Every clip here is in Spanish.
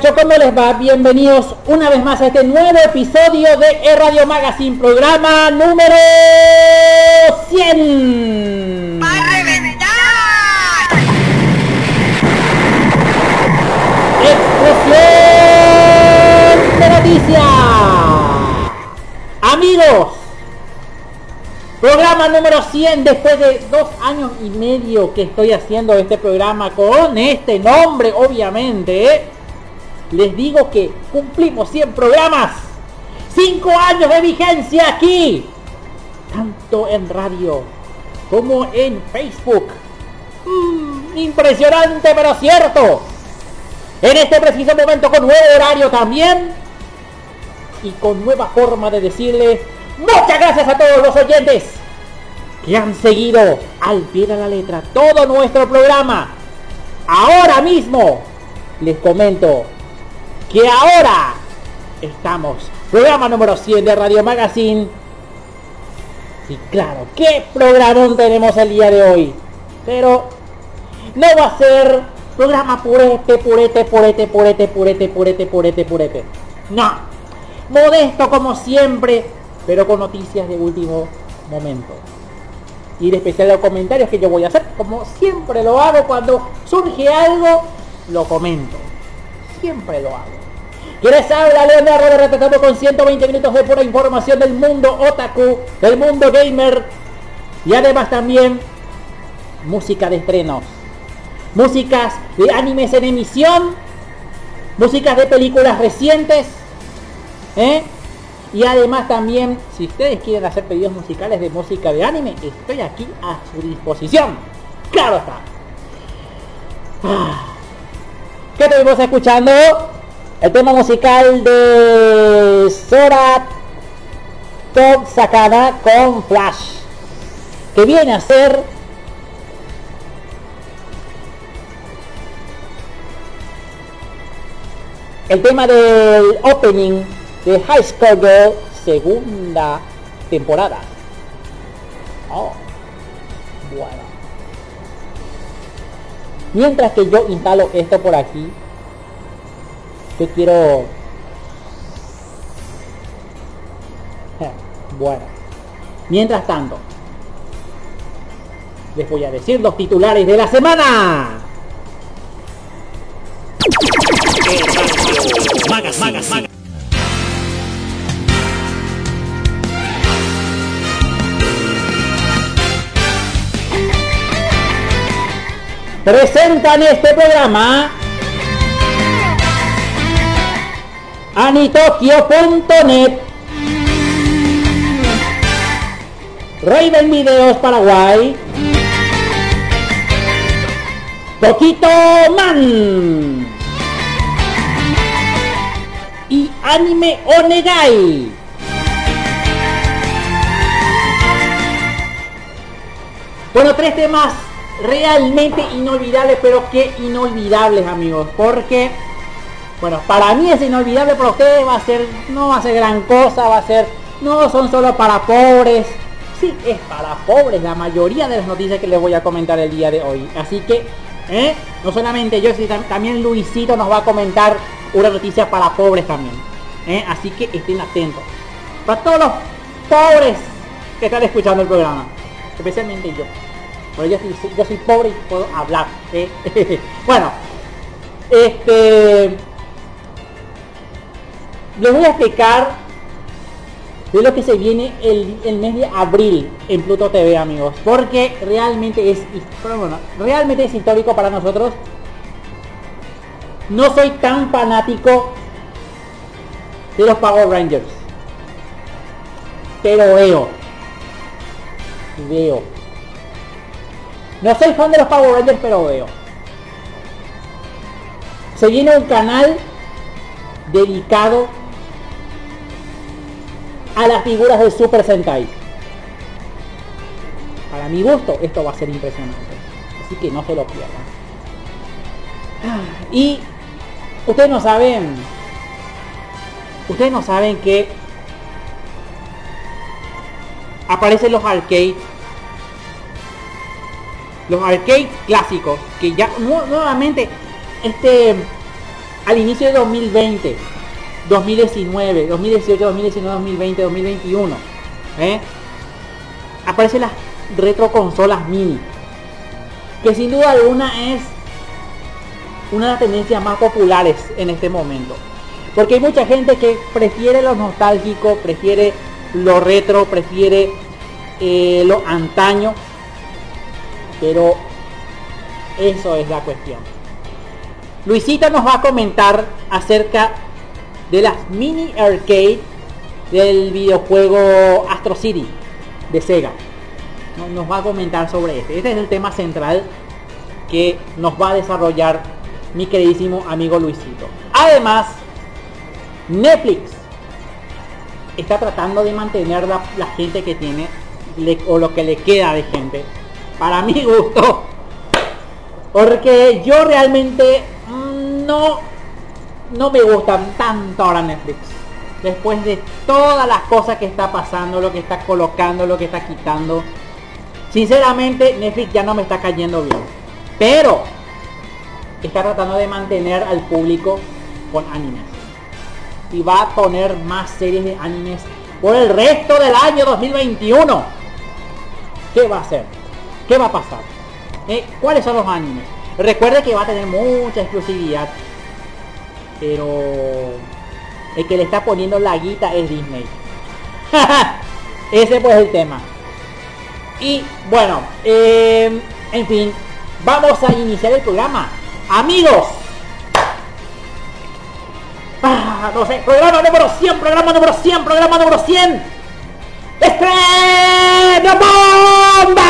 ¿Cómo les va? Bienvenidos una vez más a este nuevo episodio de E Radio Magazine, programa número 100. ¡A reventar! ¡Explosión de noticias! Amigos, programa número 100 después de dos años y medio que estoy haciendo este programa con este nombre, obviamente. ¿eh? Les digo que cumplimos 100 programas. 5 años de vigencia aquí. Tanto en radio como en Facebook. Mm, impresionante, pero cierto. En este preciso momento con nuevo horario también. Y con nueva forma de decirles muchas gracias a todos los oyentes que han seguido al pie de la letra todo nuestro programa. Ahora mismo les comento que ahora estamos, programa número 100 de Radio Magazine. Y claro, ¿qué programón tenemos el día de hoy? Pero no va a ser programa purete, purete, purete, purete, purete, purete, purete, purete. No. Modesto como siempre, pero con noticias de último momento. Y de especial los comentarios que yo voy a hacer, como siempre lo hago cuando surge algo, lo comento. Siempre lo hago. ¿Quieres hablar, Leonardo Retratamos con 120 minutos de pura información del mundo otaku, del mundo gamer y además también música de estrenos, músicas de animes en emisión, músicas de películas recientes, ¿eh? y además también, si ustedes quieren hacer pedidos musicales de música de anime, estoy aquí a su disposición. Claro está. Ah. ¿Qué estuvimos escuchando? El tema musical de Sora Top Sakana con Flash, que viene a ser el tema del opening de High School Girl segunda temporada. Oh, bueno. Mientras que yo instalo esto por aquí, yo quiero... Bueno. Mientras tanto, les voy a decir los titulares de la semana. Presentan este programa anitokyo.net Raven Videos Paraguay. Poquito Man. Y Anime Onegai. Bueno, tres temas realmente inolvidables, pero que inolvidables amigos, porque bueno, para mí es inolvidable, para ustedes va a ser, no va a ser gran cosa, va a ser, no son solo para pobres. Sí, es para pobres la mayoría de las noticias que les voy a comentar el día de hoy. Así que, ¿eh? no solamente yo, sino también Luisito nos va a comentar una noticia para pobres también. ¿eh? Así que estén atentos. Para todos los pobres que están escuchando el programa, especialmente yo. Bueno, yo soy, pobre y puedo hablar. ¿eh? bueno, este les voy a explicar de lo que se viene el, mes de abril en Pluto TV, amigos. Porque realmente es, realmente es histórico para nosotros. No soy tan fanático de los Power Rangers. Pero veo. Veo. No soy fan de los Power Rangers, pero veo. Se viene un canal dedicado a las figuras de Super Sentai. Para mi gusto, esto va a ser impresionante. Así que no se lo pierdan. Ah, y ustedes no saben, ustedes no saben que aparecen los arcades, los arcades clásicos, que ya nuevamente, este, al inicio de 2020, 2019, 2018, 2019, 2020, 2021. ¿eh? Aparecen las retroconsolas mini. Que sin duda alguna es una de las tendencias más populares en este momento. Porque hay mucha gente que prefiere lo nostálgico, prefiere lo retro, prefiere eh, lo antaño. Pero eso es la cuestión. Luisita nos va a comentar acerca de las mini arcade del videojuego Astro City de Sega. Nos va a comentar sobre este. Este es el tema central que nos va a desarrollar mi queridísimo amigo Luisito. Además, Netflix está tratando de mantener la, gente que tiene o lo que le queda de gente. Para mi gusto. Porque yo realmente mm, no no me gustan tanto ahora Netflix. Después de todas las cosas que está pasando, lo que está colocando, lo que está quitando. Sinceramente, Netflix ya no me está cayendo bien. Pero, está tratando de mantener al público con animes. Y va a poner más series de animes por el resto del año 2021. ¿Qué va a hacer? ¿Qué va a pasar? Eh, ¿Cuáles son los animes? Recuerde que va a tener mucha exclusividad. Pero el que le está poniendo la guita es Disney. Ese pues es el tema. Y bueno, eh, en fin, vamos a iniciar el programa. Amigos. Ah, no sé, programa número 100, programa número 100, programa número 100. ¡Estreno bomba!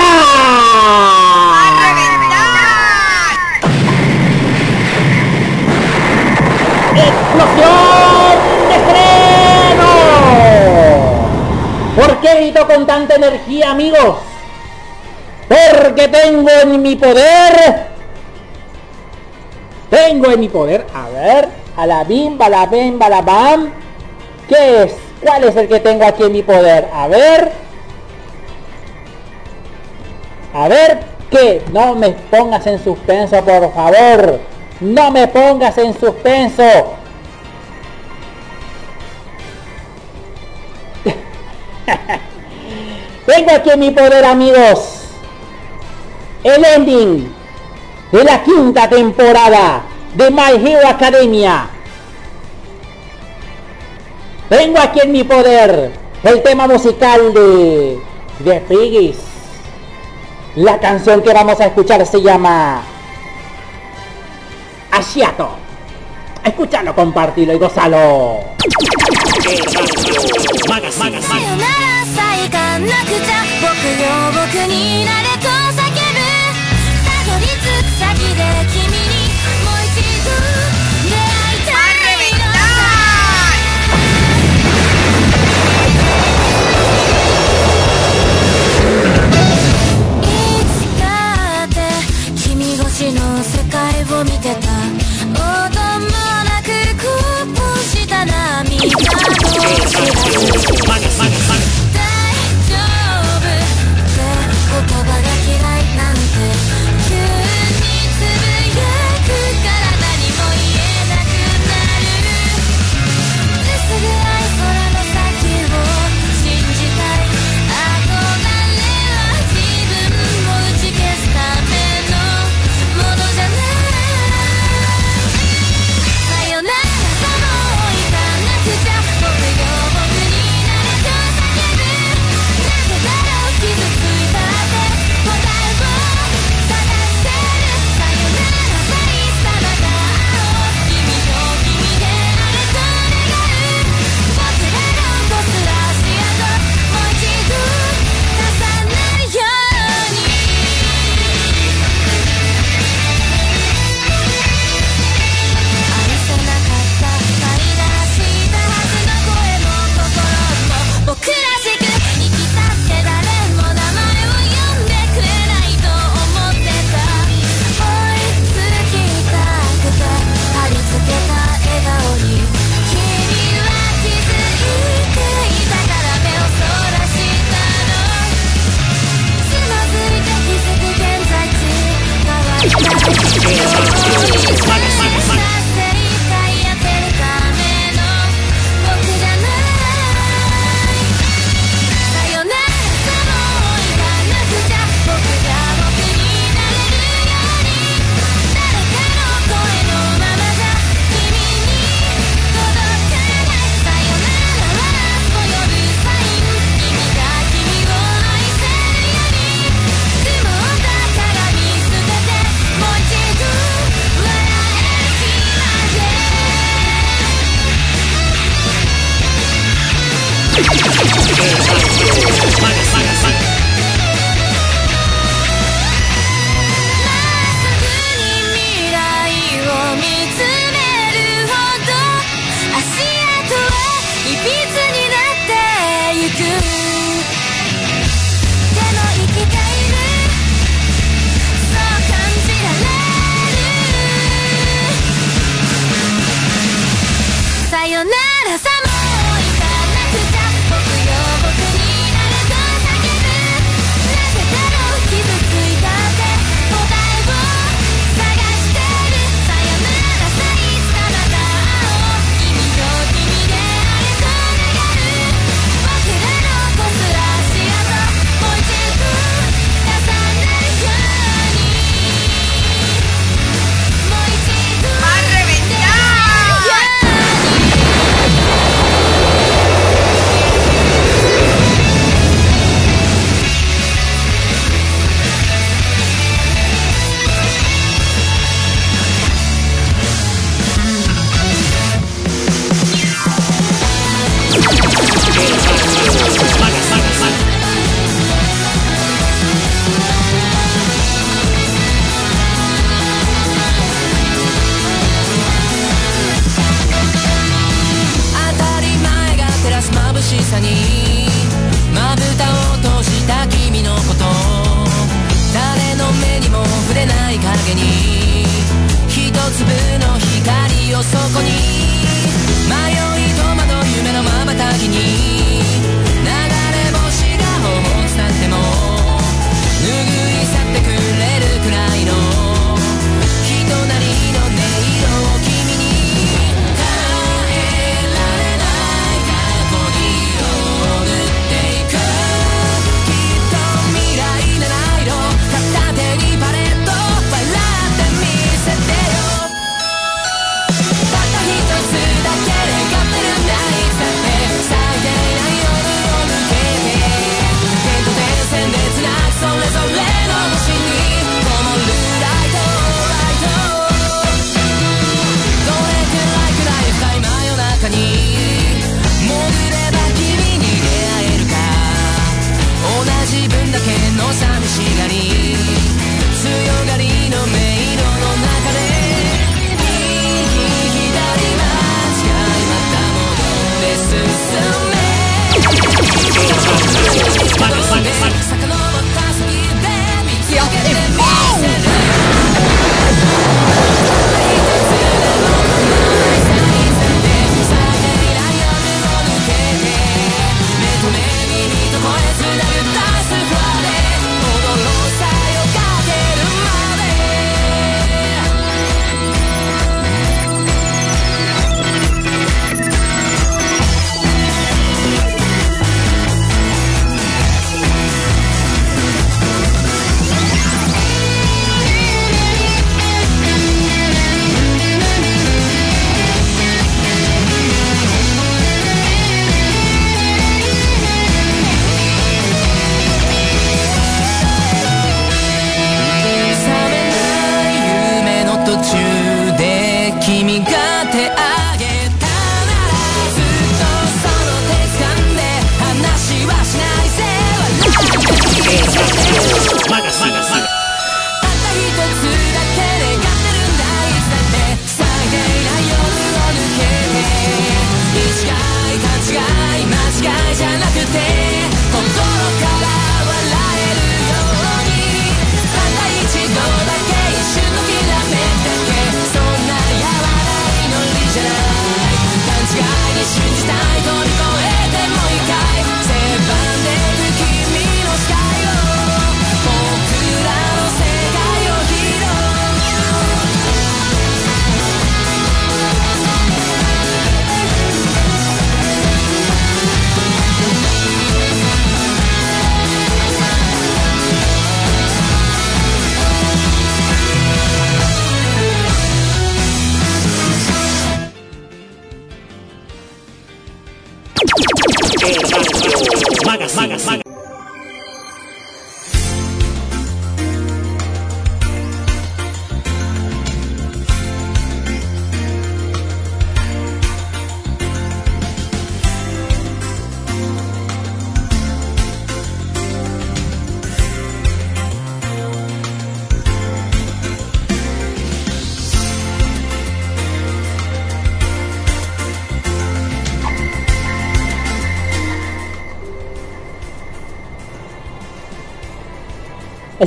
¡Explosión de estreno! ¿Por qué grito con tanta energía, amigos? Porque tengo en mi poder... Tengo en mi poder, a ver, a la bim, la bim, la bam. ¿Qué es? ¿Cuál es el que tengo aquí en mi poder? A ver. A ver, ¿qué? No me pongas en suspenso, por favor. No me pongas en suspenso. Tengo aquí en mi poder, amigos el ending de la quinta temporada de My Hero Academia. Tengo aquí en mi poder el tema musical de The Piggies. La canción que vamos a escuchar se llama Asiato. Escúchalo, compartilo y gozalo. Thank you.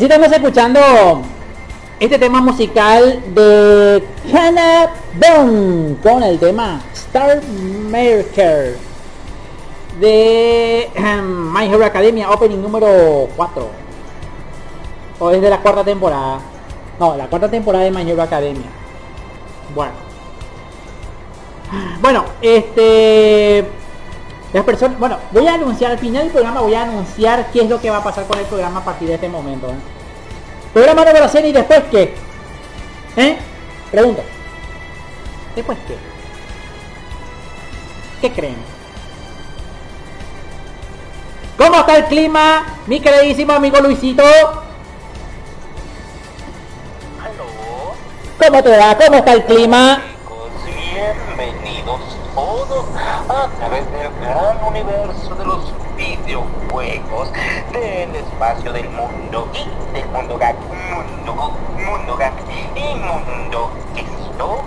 Así estamos escuchando este tema musical de Hannah Bone con el tema Star Maker de My Hero Academia Opening número 4. O es de la cuarta temporada. No, la cuarta temporada de My Hero Academia. Bueno. Bueno, este las personas, bueno, voy a anunciar, al final del programa voy a anunciar qué es lo que va a pasar con el programa a partir de este momento. ¿eh? Programa número 100 y después qué? ¿Eh? Pregunta. ¿Después qué? ¿Qué creen? ¿Cómo está el clima, mi queridísimo amigo Luisito? ¿Aló? ¿Cómo te va? ¿Cómo está el clima? Bienvenidos todos a través gran universo de los videojuegos del espacio del mundo y del mundo gag, mundo, mundo gag y mundo esto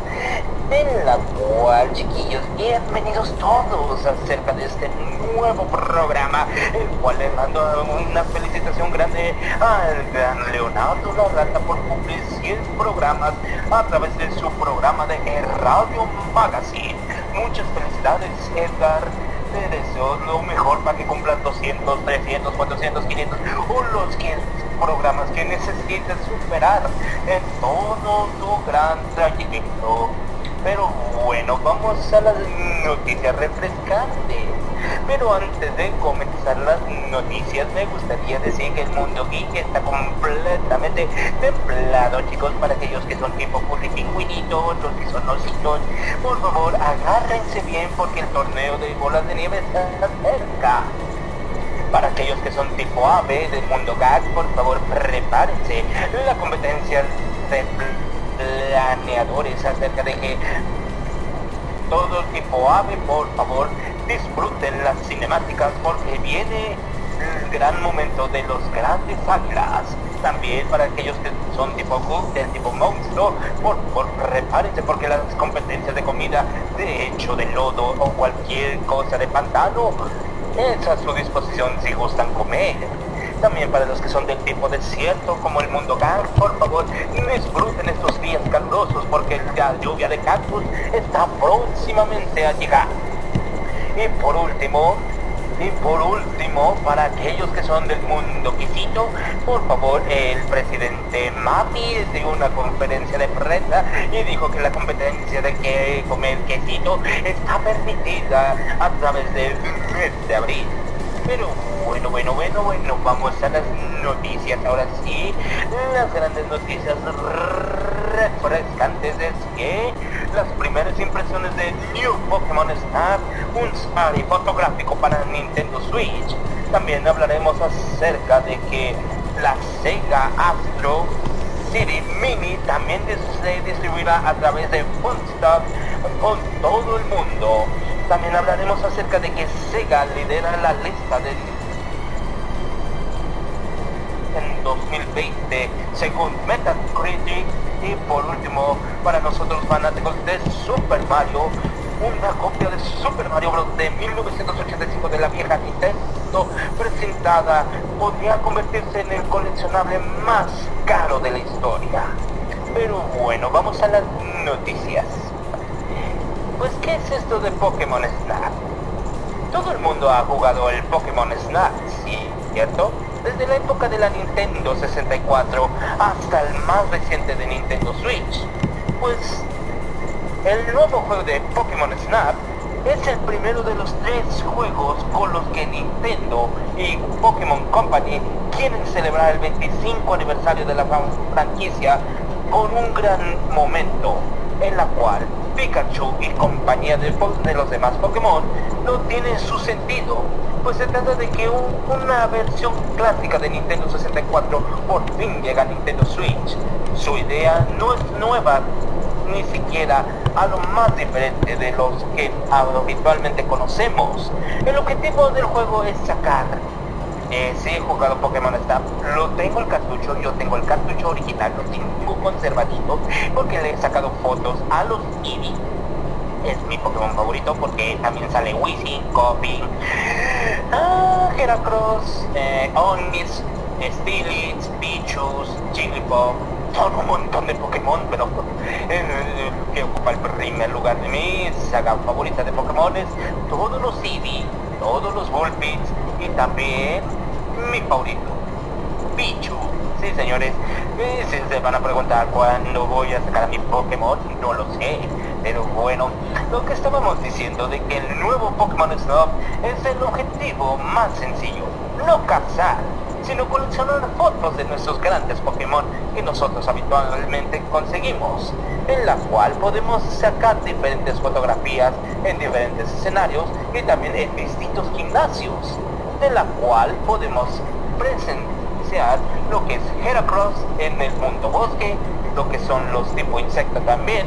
en la cual chiquillos bienvenidos todos acerca de este nuevo programa el cual le mando una felicitación grande al gran Leonardo Larrata por cumplir 100 programas a través de su programa de Radio Magazine. Muchas felicidades Edgar te deseo lo mejor para que cumplan 200, 300, 400, 500 o los que programas que necesites superar en todo tu gran trayecto. Pero bueno, vamos a las noticias refrescantes. Pero antes de comenzar las noticias, me gustaría decir que el mundo geek está completamente templado, chicos, para aquellos que son tipo pingüinitos, los que son ositos. Por favor, agárrense bien porque el torneo de bolas de nieve está cerca. Para aquellos que son tipo ave del mundo gag, por favor, prepárense. La competencia de planeadores acerca de que todo tipo ave, por favor, disfruten las cinemáticas porque viene el gran momento de los grandes águilas. También para aquellos que son tipo del tipo monstruo, por favor prepárense porque las competencias de comida de hecho de lodo o cualquier cosa de pantano es a su disposición si gustan comer. También para los que son del tipo desierto como el mundo Gang, por favor, disfruten estos días calurosos porque la lluvia de cactus está próximamente a llegar. Y por último, y por último, para aquellos que son del mundo quisito, por favor, el presidente Mapi dio una conferencia de prensa y dijo que la competencia de que comer quesito está permitida a través del mes de abril. Pero bueno, bueno, bueno, bueno, vamos a las noticias. Ahora sí, las grandes noticias refrescantes es que las primeras impresiones de New Pokémon Snap, un safari fotográfico para Nintendo Switch. También hablaremos acerca de que la Sega Astro City Mini también se distribuirá a través de Funstock con todo el mundo. También hablaremos acerca de que Sega lidera la lista de en 2020 según Metacritic y por último para nosotros fanáticos de Super Mario una copia de Super Mario Bros. de 1985 de la vieja Nintendo presentada podría convertirse en el coleccionable más caro de la historia. Pero bueno, vamos a las noticias. Pues, ¿qué es esto de Pokémon Snap? Todo el mundo ha jugado el Pokémon Snap, ¿sí? ¿Cierto? Desde la época de la Nintendo 64 hasta el más reciente de Nintendo Switch. Pues, el nuevo juego de Pokémon Snap es el primero de los tres juegos con los que Nintendo y Pokémon Company quieren celebrar el 25 aniversario de la franquicia con un gran momento en la cual Pikachu y compañía de, los demás Pokémon no tienen su sentido, pues se trata de que una versión clásica de Nintendo 64 por fin llega a Nintendo Switch. Su idea no es nueva, ni siquiera a lo más diferente de los que habitualmente conocemos. El objetivo del juego es sacar eh, he jugado Pokémon Snap, lo tengo el cartucho, yo tengo el cartucho original, lo tengo conservadito, porque le he sacado fotos a los Eevee. Es mi Pokémon favorito porque también sale Weezing, Koffing, ah, Heracross, eh, Onix, Steelix, Pichus, Jigglypuff, todo un montón de Pokémon, pero eh, que ocupa el primer lugar de mi saga favorita de Pokémon todos los Eevee, todos los Vulpix y también mi favorito, Pichu. Sí, señores, eh, si se van a preguntar cuándo voy a sacar a mi Pokémon, no lo sé. Pero bueno, lo que estábamos diciendo de que el nuevo Pokémon Snap es el objetivo más sencillo. No cazar, sino coleccionar fotos de nuestros grandes Pokémon que nosotros habitualmente conseguimos, en la cual podemos sacar diferentes fotografías en diferentes escenarios y también en distintos gimnasios de la cual podemos presenciar lo que es Heracross en el mundo bosque, lo que son los tipo insectos también.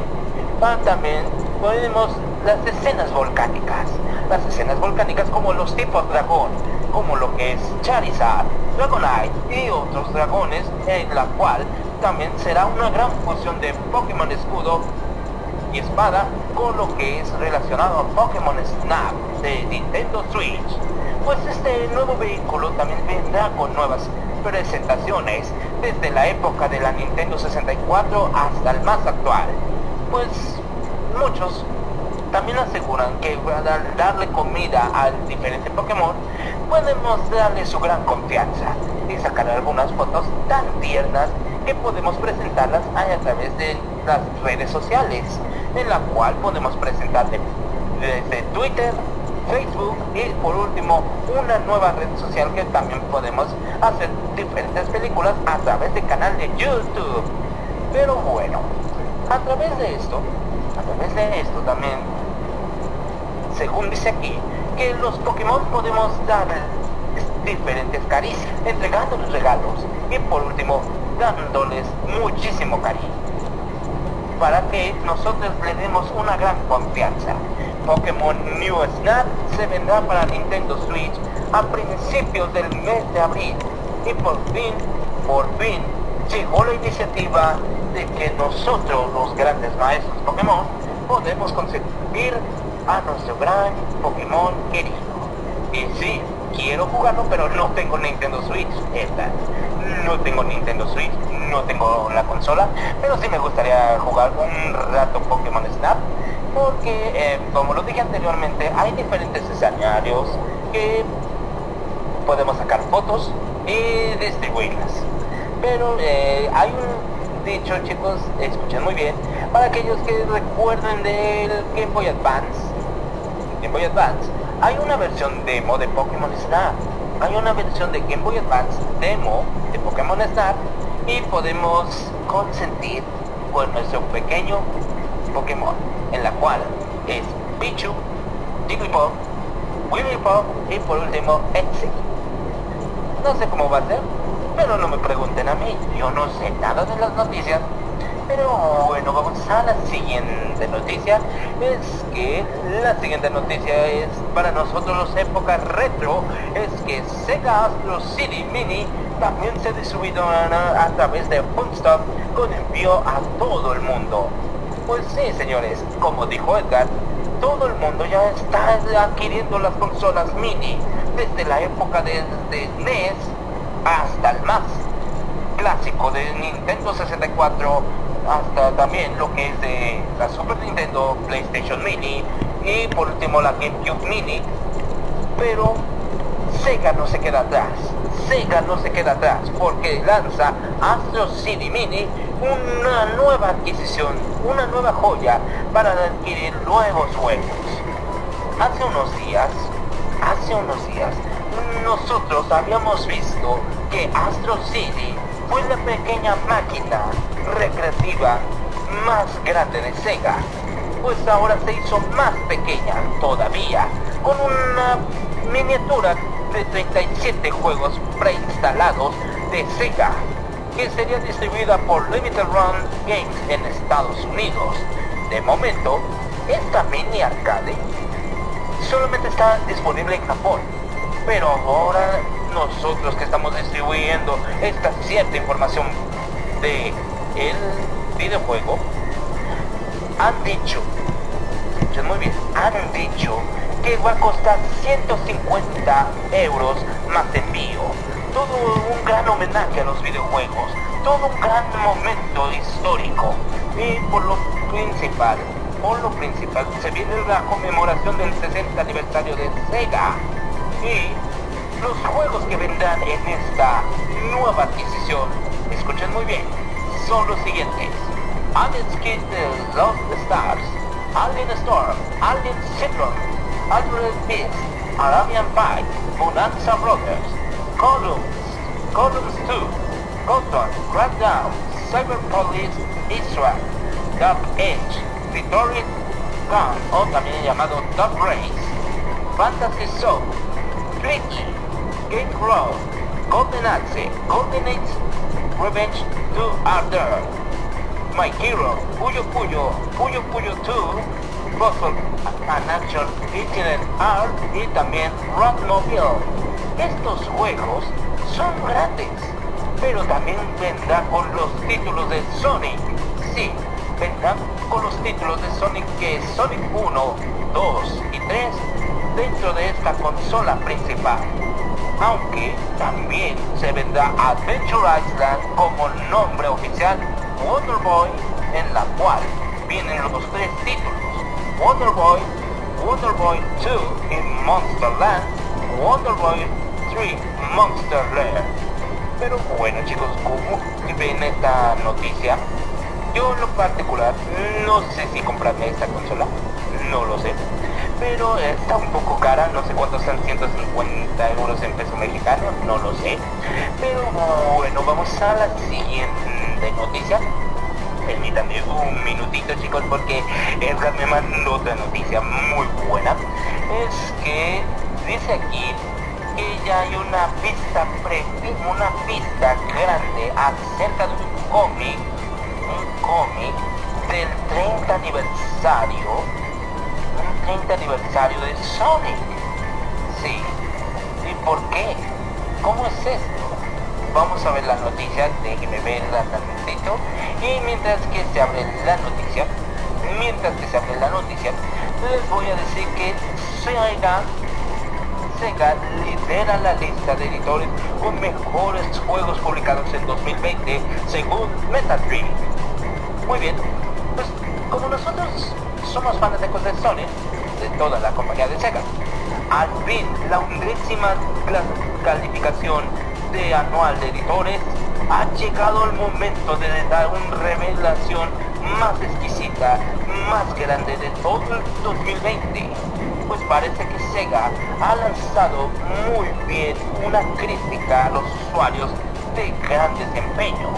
También podemos las escenas volcánicas, las escenas volcánicas como los tipos dragón, como lo que es Charizard, Dragonite y otros dragones, en la cual también será una gran fusión de Pokémon Escudo y espada con lo que es relacionado a Pokémon Snap de Nintendo Switch. Pues este nuevo vehículo también vendrá con nuevas presentaciones desde la época de la Nintendo 64 hasta el más actual. Pues muchos también aseguran que al darle comida al diferente Pokémon, podemos darle su gran confianza y sacar algunas fotos tan tiernas que podemos presentarlas a través de las redes sociales, en la cual podemos presentar desde Twitter, Facebook y por último una nueva red social que también podemos hacer diferentes películas a través del canal de YouTube. Pero bueno, a través de esto, a través de esto también, según dice aquí, que los Pokémon podemos dar diferentes caricias, entregándoles regalos y por último dándoles muchísimo cariño para que nosotros le demos una gran confianza. Pokémon New Snap se vendrá para Nintendo Switch a principios del mes de abril y por fin, por fin, llegó la iniciativa de que nosotros, los grandes maestros Pokémon, podemos conseguir a nuestro gran Pokémon querido. Y sí, quiero jugarlo, pero no tengo Nintendo Switch. Esta. No tengo Nintendo Switch, no tengo la consola, pero sí me gustaría jugar un rato Pokémon Snap, porque eh, como lo dije anteriormente, hay diferentes escenarios que podemos sacar fotos y distribuirlas. Pero eh, hay un dicho, chicos, escuchen muy bien, para aquellos que recuerden del Game Boy Advance, Game Boy Advance, hay una versión demo de Pokémon Snap. Hay una versión de Game Boy Advance demo de Pokémon Snap y podemos consentir con nuestro pequeño Pokémon, en la cual es Pichu, Jigglypuff, Wigglypuff y por último Exy. No sé cómo va a ser, pero no me pregunten a mí, yo no sé nada de las noticias. Pero bueno, vamos a la siguiente noticia. Es que la siguiente noticia es para nosotros los épocas retro. Es que Sega Astro City Mini también se a, a través de Funstop con envío a todo el mundo. Pues sí, señores, como dijo Edgar, todo el mundo ya está adquiriendo las consolas mini, desde la época de, de NES hasta el más clásico de Nintendo 64, hasta también lo que es de la Super Nintendo, PlayStation Mini y por último la GameCube Mini. Pero Sega no se queda atrás. Sega no se queda atrás porque lanza Astro City Mini una nueva adquisición, una nueva joya para adquirir nuevos juegos. Hace unos días, hace unos días, nosotros habíamos visto que Astro City fue la pequeña máquina recreativa más grande de Sega, pues ahora se hizo más pequeña todavía, con una miniatura de 37 juegos preinstalados de Sega, que sería distribuida por Limited Run Games en Estados Unidos. De momento, esta mini arcade solamente está disponible en Japón, pero ahora nosotros que estamos distribuyendo esta cierta información de el videojuego han dicho muy bien han dicho que va a costar 150 euros más envío. Todo un gran homenaje a los videojuegos todo un gran momento histórico. Y por lo principal por lo principal se viene la conmemoración del 60 aniversario de Sega y los juegos que vendrán en esta nueva adquisición, escuchen muy bien, son los siguientes. Alien Kid Lost Stars, Alien Storm, Alien Syndrome, Altered Beast, Arabian Fight, Bonanza Brothers, Columns, Columns 2, Cotton, Crackdown, Cyber Police, Israel, Dark Age, Victorious Gun, o también llamado Dark Race, Fantasy Soul, Tricky, Game Road, Golden Axe, Golden Age, Revenge to Ardor, My Hero, Puyo Puyo, Puyo Puyo 2, Puzzle and Action Incident Art y también Rockmobile. Estos juegos son grandes, pero también vendrá con los títulos de Sonic. Sí, vendrán con los títulos de Sonic que es Sonic 1, 2 y 3 dentro de esta consola principal. Aunque también se vendrá Adventure Island como nombre oficial Wonder Boy en la cual vienen los tres títulos. Wonder Boy, Wonder Boy 2 in Monster Land, Wonder Boy 3 Monster Lair. Pero bueno chicos, como ven esta noticia, yo en lo particular no sé si comprarme esta consola, no lo sé. Pero está un poco cara, no sé cuántos son 150 euros en peso mexicano, no lo sé. Pero bueno, vamos a la siguiente noticia permítanme un minutito chicos porque Edgar me mandó otra noticia muy buena es que dice aquí que ya hay una pista pre una pista grande acerca de un cómic un cómic del 30 aniversario un 30 aniversario de Sonic sí ¿y por qué? ¿cómo es esto? vamos a ver la noticia, déjenme verla tantito y mientras que se abre la noticia, mientras que se abre la noticia, les voy a decir que Sega, Sega lidera la lista de editores con mejores juegos publicados en 2020 según Metacritic. Muy bien, pues como nosotros somos fanáticos de Sony, de toda la compañía de Sega, al fin la undécima calificación de anual de editores, ha llegado el momento de dar una revelación más exquisita, más grande de todo el 2020. Pues parece que Sega ha lanzado muy bien una crítica a los usuarios de gran desempeño.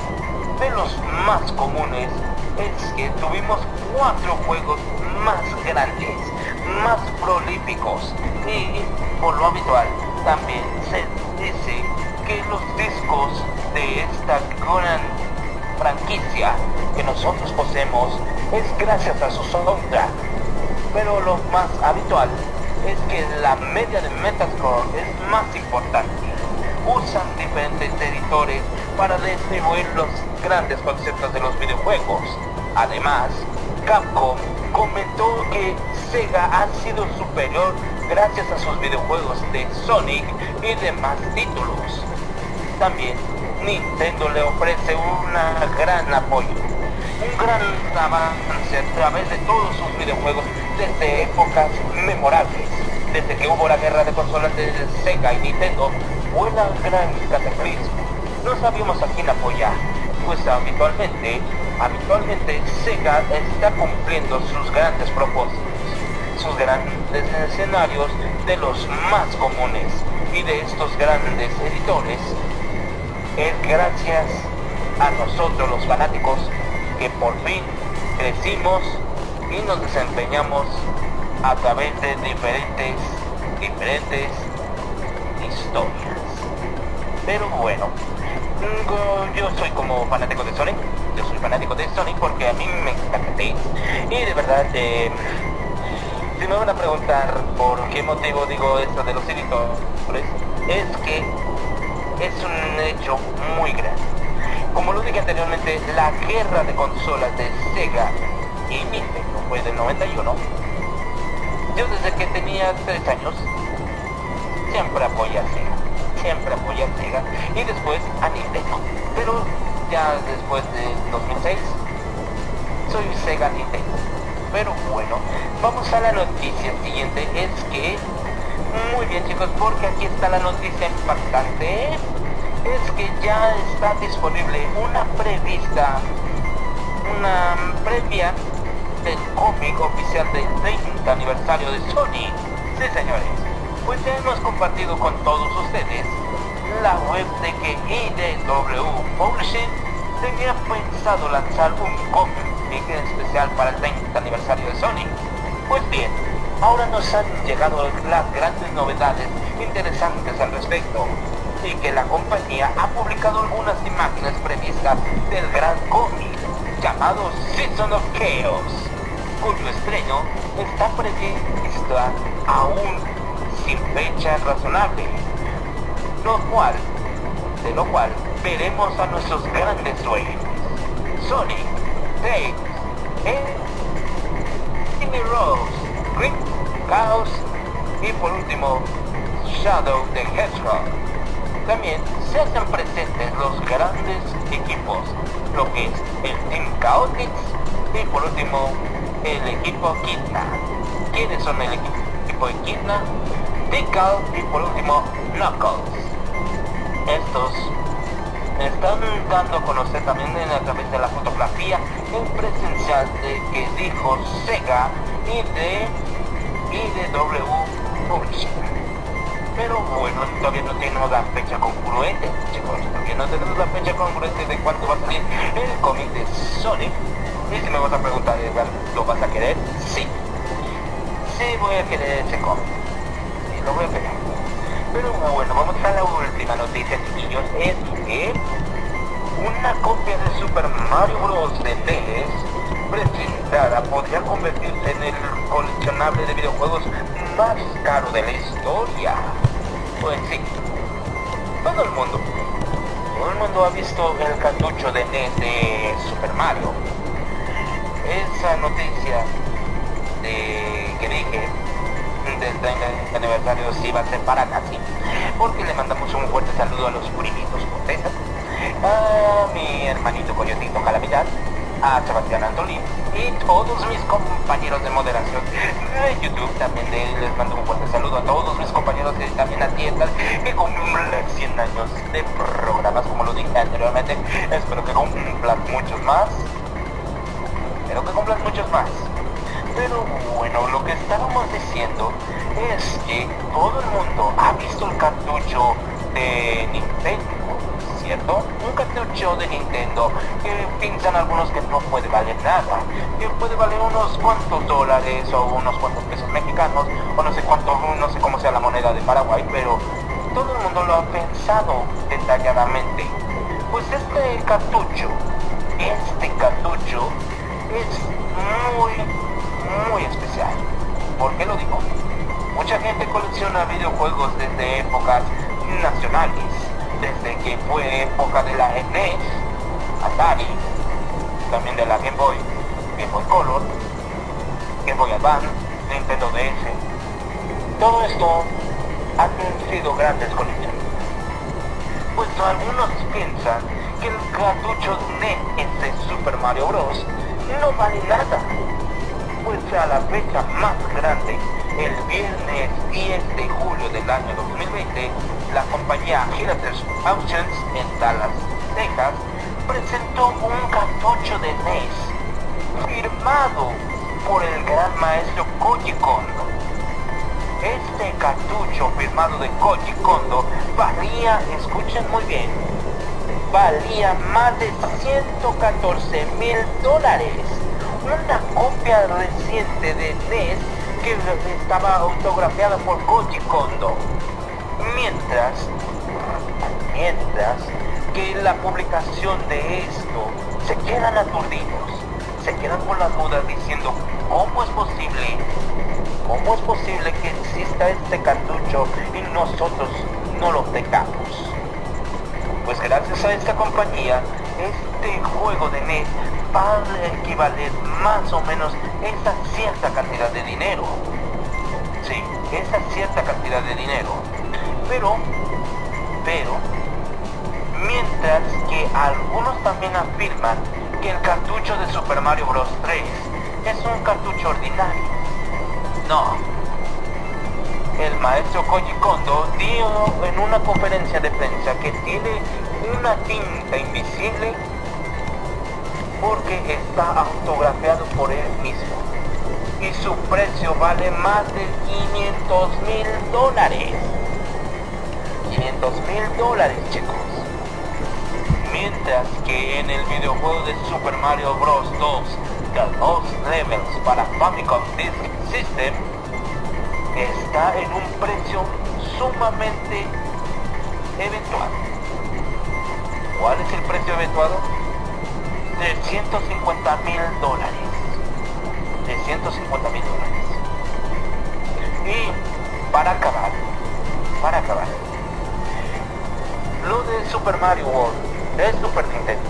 De los más comunes es que tuvimos cuatro juegos más grandes, más prolíficos y por lo habitual también se dice que los discos de esta gran franquicia que nosotros poseemos es gracias a su soundtrack. Pero lo más habitual es que la media de Metascore es más importante. Usan diferentes editores para distribuir los grandes conceptos de los videojuegos. Además, Capcom comentó que Sega ha sido superior gracias a sus videojuegos de Sonic y demás títulos. También Nintendo le ofrece un gran apoyo, un gran avance a través de todos sus videojuegos desde épocas memorables. Desde que hubo la guerra de consolas de Sega y Nintendo, fue la gran cataclismo. No sabíamos a quién apoyar, pues habitualmente, habitualmente Sega está cumpliendo sus grandes propósitos, sus grandes escenarios de los más comunes y de estos grandes editores es gracias a nosotros los fanáticos que por fin crecimos y nos desempeñamos a través de diferentes, diferentes historias. Pero bueno, yo soy como fanático de Sonic, yo soy fanático de Sonic porque a mí me encanta y de verdad eh, si me van a preguntar por qué motivo digo esto de los editores es que es un hecho muy grande. Como lo dije anteriormente, la guerra de consolas de Sega y Nintendo fue del 91. Yo desde que tenía 3 años siempre apoyé a Sega, siempre apoyé a Sega y después a Nintendo. Pero ya después de 2006 soy Sega Nintendo. Pero bueno, vamos a la noticia siguiente, es que muy bien chicos, porque aquí está la noticia impactante. Es que ya está disponible una prevista, una previa del cómic oficial del 30 aniversario de Sony. Sí señores, pues ya hemos compartido con todos ustedes la web de que IDW Publishing tenía pensado lanzar un cómic especial para el 30 aniversario de Sony. Pues bien, ahora nos han llegado las grandes novedades interesantes al respecto y que la compañía ha publicado algunas imágenes previstas del gran cómic llamado Season of Chaos, cuyo estreno está previsto aún sin fecha razonable, lo cual, de lo cual veremos a nuestros grandes sueños, Sonic, Tails, Timmy Rose, Green Chaos y por último Shadow the Hedgehog. También se hacen presentes los grandes equipos, lo que es el Team Chaotix y por último el equipo Kidna. ¿Quiénes son el equipo Kidna? Tickle y por último Knuckles. Estos están dando a conocer también a través de la fotografía en presencial de que dijo Sega y de IDW Publishing. Pero bueno, todavía no tenemos la fecha congruente, chicos. Todavía no tenemos la fecha congruente de cuándo va a salir el cómic de Sonic. Y si me vas a preguntar, ¿lo vas a querer? Sí. Sí voy a querer ese cómic. Sí, lo voy a querer. Pero bueno, vamos a la última noticia, chiquillos. Es que una copia de Super Mario Bros. de NES presentada podría convertirse en el coleccionable de videojuegos más caro de la historia. Pues sí, todo el mundo, todo el mundo ha visto el cartucho de NES de Super Mario. Esa noticia de que dije del 30 aniversario sí va a ser para casi porque le mandamos un fuerte saludo a los primitos Corteza a mi hermanito Coyotito Calamidad a Sebastián Antolín y todos mis compañeros de moderación de YouTube también les mando un fuerte saludo a todos mis compañeros y también a tiendas que cumplen 100 años de programas como lo dije anteriormente. Espero que cumplan muchos más. Espero que cumplan muchos más. Pero bueno, lo que estábamos diciendo es que todo el mundo ha visto el cartucho de Nintendo, ¿cierto? Un cartucho de Nintendo que piensan algunos que no puede valer nada, que puede valer unos cuantos dólares o unos cuantos pesos mexicanos o no sé cuánto, no sé cómo sea la moneda de Paraguay, pero todo el mundo lo ha pensado detalladamente. Pues este cartucho, este cartucho es muy muy especial. ¿Por qué lo digo? Mucha gente colecciona videojuegos desde épocas nacionales, desde que fue época de la NES, Atari, también de la Game Boy, Game Boy Color, Game Boy Advance, Nintendo DS. Todo esto han sido grandes colecciones. Pues algunos piensan que el cartucho NES de Super Mario Bros. no vale nada pues a la fecha más grande, el viernes 10 de julio del año 2020, la compañía Heritage Auctions en Dallas, Texas, presentó un cartucho de NES firmado por el gran maestro Koji Kondo. Este cartucho firmado de Koji Kondo valía, escuchen muy bien, valía más de 114 mil dólares una copia reciente de NES que estaba autografiada por Koji Kondo. Mientras, mientras que la publicación de esto se quedan aturdidos, se quedan con las dudas diciendo cómo es posible, cómo es posible que exista este cartucho y nosotros no lo tengamos. Pues gracias a esta compañía, este juego de NES va a equivaler más o menos esa cierta cantidad de dinero. Sí, esa cierta cantidad de dinero. Pero, pero, mientras que algunos también afirman que el cartucho de Super Mario Bros. 3 es un cartucho ordinario. No. El maestro Koji Kondo dio en una conferencia de prensa que tiene una tinta invisible porque está autografiado por él mismo y su precio vale más de 500 mil dólares 500 mil dólares chicos mientras que en el videojuego de Super Mario Bros 2 The Lost Levels para Famicom Disk System está en un precio sumamente eventual ¿cuál es el precio eventual? de 150 mil dólares. De 150 mil dólares. Y para acabar, para acabar, lo de Super Mario World es Super Nintendo.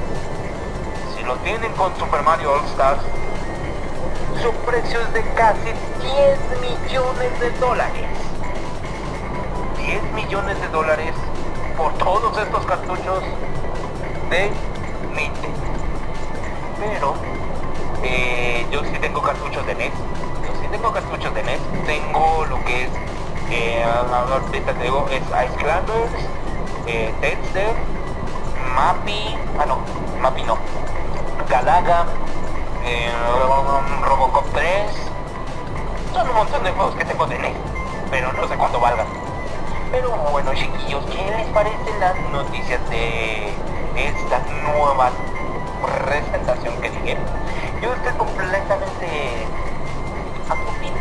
Si lo tienen con Super Mario All Stars, su precio es de casi 10 millones de dólares. 10 millones de dólares por todos estos cartuchos de Nintendo. Pero eh, yo sí tengo cartuchos de NES. Yo sí tengo cartuchos de NES. Tengo lo que es, eh, ahorita te digo, es Ice Climbers, eh, Tedster, Mappy, ah no, Mappy no, Galaga, eh, Robocop 3. Son un montón de juegos que tengo de NES, pero no sé cuánto valgan. Pero bueno chiquillos, ¿qué les parecen las noticias de esta nueva presentación que dije? Yo estoy completamente aturdido.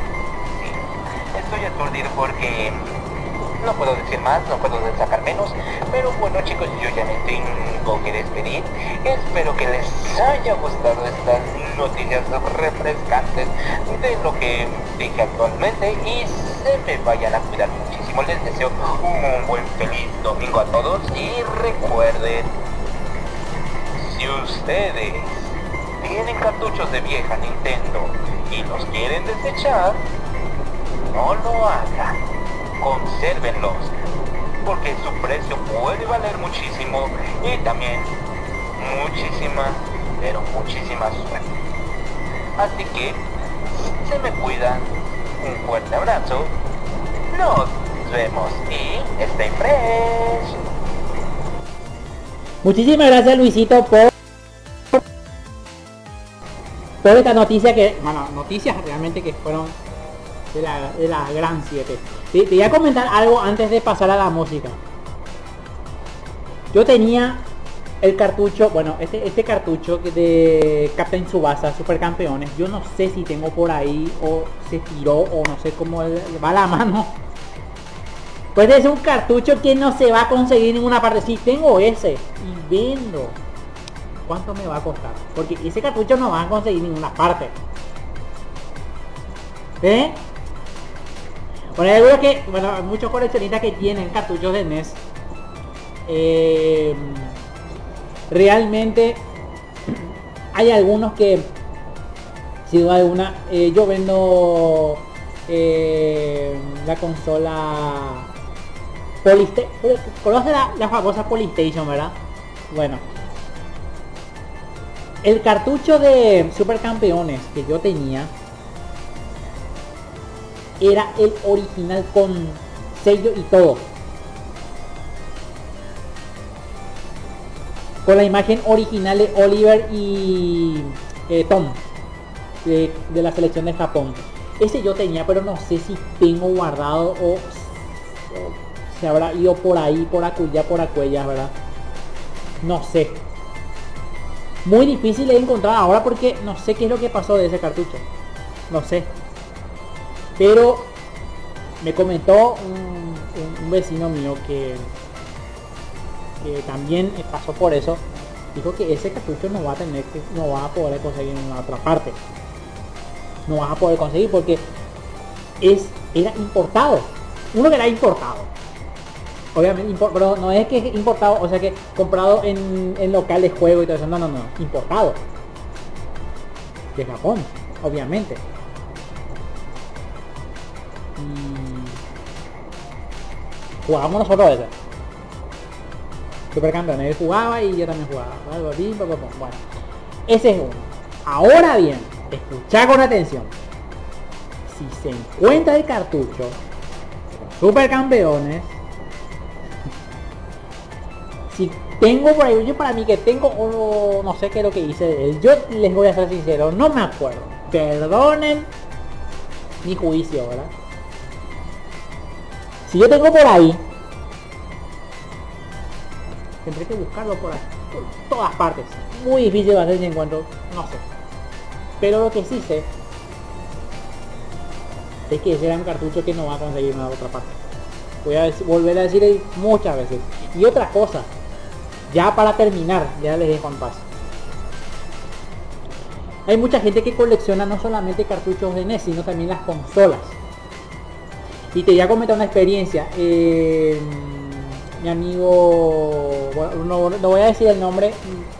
Sí, estoy aturdido porque no puedo decir más, no puedo sacar menos. Pero bueno chicos, yo ya me tengo que despedir. Espero que les haya gustado estas noticias refrescantes de lo que dije actualmente y se me vayan a cuidar muchísimo. Les deseo un buen feliz domingo a todos y recuerden, si ustedes tienen cartuchos de vieja Nintendo y los quieren desechar, no lo hagan, consérvenlos, porque su precio puede valer muchísimo y también muchísima, pero muchísima suerte. Así que, se me cuidan, un fuerte abrazo, nos vemos y stay fresh. Muchísimas gracias Luisito por por esta noticia que, bueno, noticias realmente que fueron de la, de la gran 7. Te, te voy a comentar algo antes de pasar a la música. Yo tenía el cartucho, bueno, este, este cartucho de Captain Subasa, Supercampeones, yo no sé si tengo por ahí o se tiró o no sé cómo va la mano. Pues es un cartucho que no se va a conseguir en ninguna parte. Si tengo ese y vendo, ¿cuánto me va a costar? Porque ese cartucho no va a conseguir ninguna parte. ¿Eh? Bueno, hay que, bueno, hay muchos coleccionistas que tienen cartuchos de NES. Eh, realmente hay algunos que, si duda alguna, eh, yo vendo eh, la consola Polystation. ¿Conoce la, la famosa Polystation, verdad? Bueno. El cartucho de Supercampeones que yo tenía era el original con sello y todo. Con la imagen original de Oliver y eh, Tom de, de, la selección de Japón. Ese yo tenía, pero no sé si tengo guardado o, se habrá ido por ahí, por acuya, por acuellas, ¿verdad? No sé. Muy difícil de encontrar ahora porque no sé qué es lo que pasó de ese cartucho. No sé. Pero me comentó un, vecino mío que, también pasó por eso. Dijo que ese cartucho no va a tener que, no va a poder conseguir en otra parte. No vas a poder conseguir porque es, era importado. Uno que era importado. Obviamente, pero no es que importado, o sea que comprado en, en local de juego y todo eso. No, no, no. Importado. De Japón, obviamente. Jugábamos nosotros ese. Supercampeón, él jugaba y yo también jugaba. Bueno, ese es uno. Ahora bien, escucha con atención. Si se encuentra el cartucho, supercampeones, si tengo por ahí, yo para mí que tengo, o no sé qué es lo que hice, yo les voy a ser sincero, no me acuerdo. Perdonen mi juicio, ¿verdad? Si yo tengo por ahí, tendré que buscarlo por ahí, por todas partes. Muy difícil a ser si encuentro, no sé. Pero lo que sí sé es que ese un cartucho que no va a conseguir en otra parte. Voy a volver a decir muchas veces. Y otra cosa, ya para terminar, ya les dejo en paz. Hay mucha gente que colecciona no solamente cartuchos de NES, sino también las consolas. Y te voy a comentar una experiencia. Eh, mi amigo, bueno, no, no, voy a decir el nombre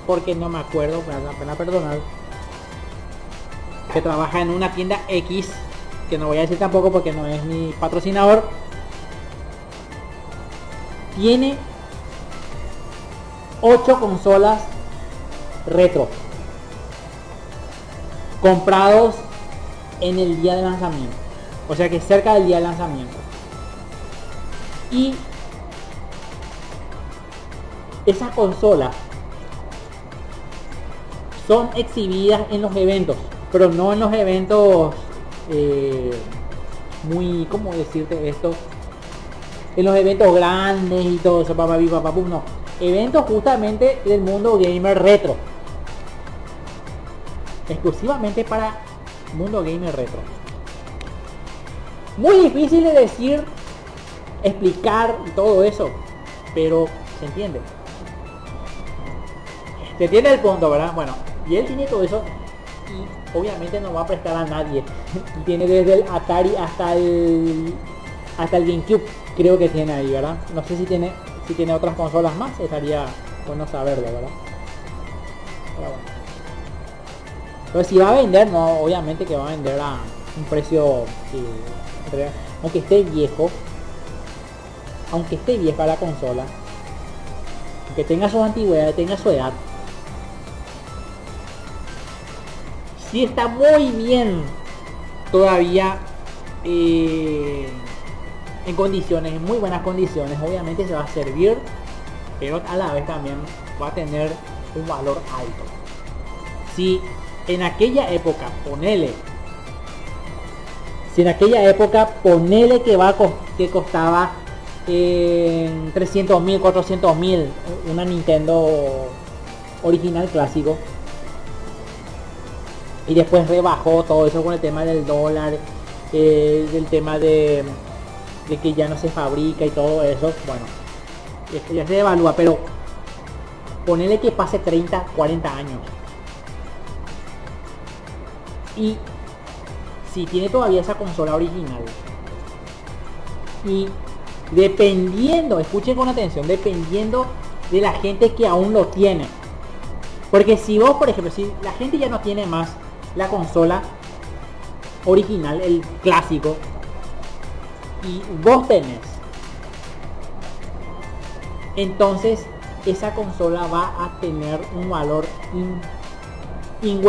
porque no me acuerdo, me da pena perdonar. que trabaja en una tienda X, que no voy a decir tampoco porque no es mi patrocinador, tiene 8 consolas retro comprados en el día de lanzamiento. O sea que cerca del día de lanzamiento. Y esas consolas son exhibidas en los eventos, pero no en los eventos eh, muy, ¿cómo decirte esto? En los eventos grandes y todo eso, papá, papá, no. Eventos justamente del mundo gamer retro. Exclusivamente para mundo gamer retro. Muy difícil de decir, explicar todo eso, pero se entiende. Se entiende el punto, ¿verdad? Bueno, y él tiene todo eso y obviamente no va a prestar a nadie. tiene desde el Atari hasta el hasta el GameCube, creo que tiene ahí, ¿verdad? No sé si tiene si tiene otras consolas más, estaría bueno saberlo, ¿verdad? Pero bueno. Pero si va a vender, no, obviamente que va a vender a un precio aunque esté viejo, aunque esté vieja la consola, aunque tenga su antigüedad, tenga su edad, si está muy bien todavía eh, en condiciones, en muy buenas condiciones, obviamente se va a servir, pero a la vez también va a tener un valor alto. Si en aquella época, ponele, en aquella época, ponele que va que costaba en 300 mil, 400 mil una Nintendo original clásico, y después rebajó todo eso con el tema del dólar, eh, del tema de, de, que ya no se fabrica y todo eso, bueno, ya se evalúa, pero ponele que pase 30, 40 años. Y si tiene todavía esa consola original, y dependiendo, escuchen con atención, dependiendo de la gente que aún lo tiene. Porque si vos, por ejemplo, si la gente ya no tiene más la consola original, el clásico, y vos tenés, entonces esa consola va a tener un valor in,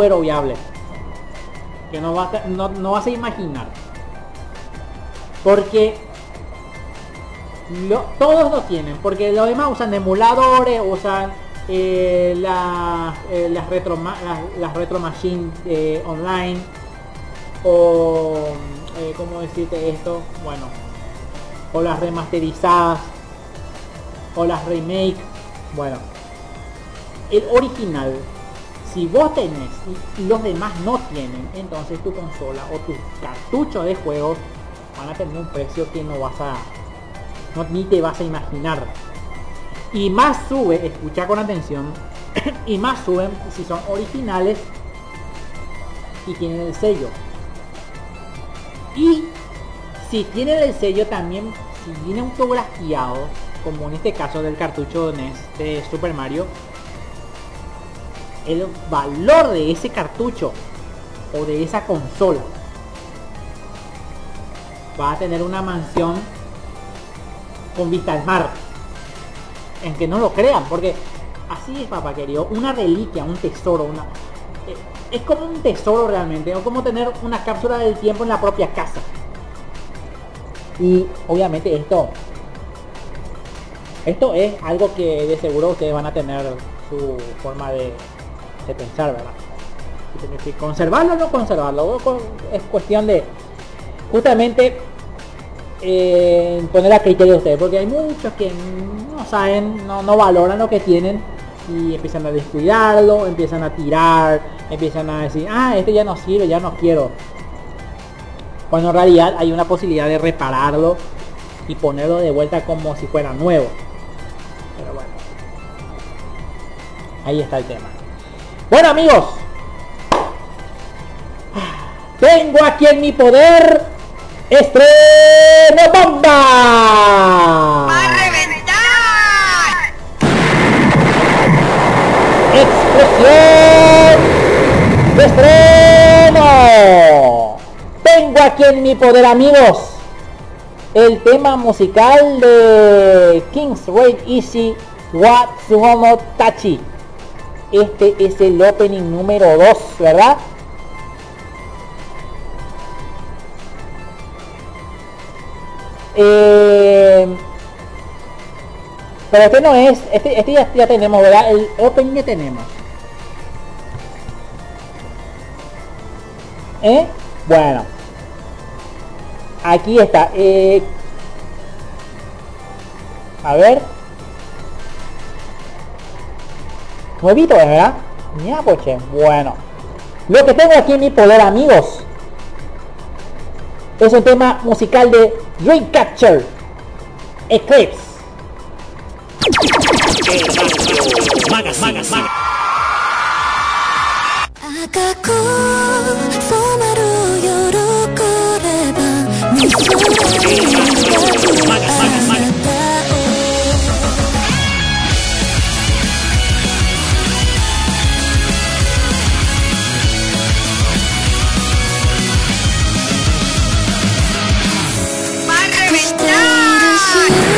que no, va no, vas a imaginar. Porque todos lo tienen porque los demás usan emuladores usan eh, eh, las retro las, retro machine eh, online o como decirte esto bueno o las remasterizadas o las remake. Bueno el original si vos tenés y los demás no tienen entonces tu consola o tu cartucho de juegos van a tener un precio que no vas a no, ni te vas a imaginar y más sube, escucha con atención, y más suben si son originales y tienen el sello. Y si tienen el sello también, si viene autografiado, como en este caso del cartucho NES de Super Mario, el valor de ese cartucho o de esa consola va a tener una mansión con vista al mar en que no lo crean, porque así es, papá querido, una reliquia, un tesoro, una eh, es como un tesoro realmente, o como tener una cápsula del tiempo en la propia casa. Y obviamente esto esto es algo que de seguro ustedes van a tener su forma de, de pensar, ¿verdad? Si conservarlo o no conservarlo, es cuestión de justamente eh, poner a criterio de ustedes, porque hay muchos que no saben, no, no valoran lo que tienen y empiezan a descuidarlo, empiezan a tirar, empiezan a decir, ah, este ya no sirve, ya no quiero. Cuando en realidad hay una posibilidad de repararlo y ponerlo de vuelta como si fuera nuevo. Pero bueno. Ahí está el tema. Bueno amigos, tengo aquí en mi poder estreno bomba. Expresión de estreno. Tengo aquí en mi poder amigos el tema musical de King's Way Easy What's Tachi. Este es el opening número 2, ¿verdad? Eh, pero este no es, este, este ya, ya, tenemos, ¿verdad? El opening ya tenemos. ¿Eh? Bueno. Aquí está. Eh, a ver. Nuevito, ¿verdad? Mira. Bueno. Lo que tengo aquí en mi poder, amigos. Es un tema musical de Dreamcatcher. Eclipse. God!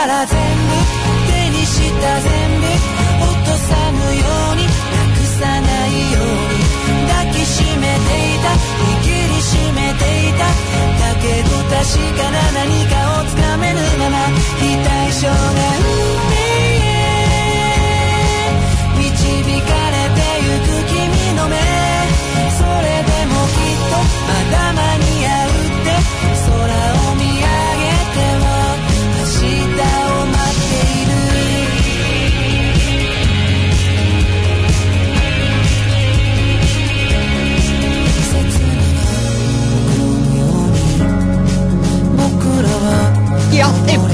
から全部手にした全部落とさぬようになくさないように抱きしめていた握りしめていただけど確かな何かをつかめぬまま非対称が運命へ導かれてゆく君の目。それでもきっと頭にってボン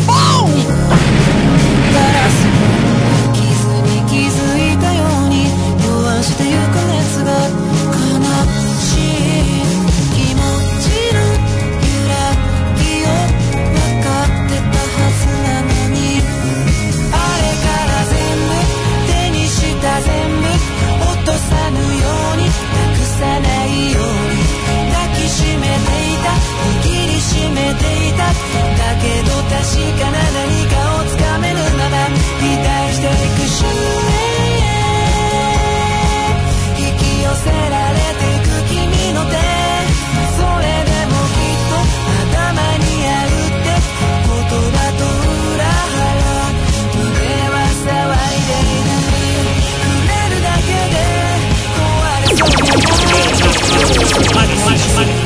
めていただけど確かな何かをつかめぬま。ま期待していく終焉へ引き寄せられていく君の手それでもきっと頭にあるって言葉と裏腹胸は騒いでいる触れるだけで壊れそうになる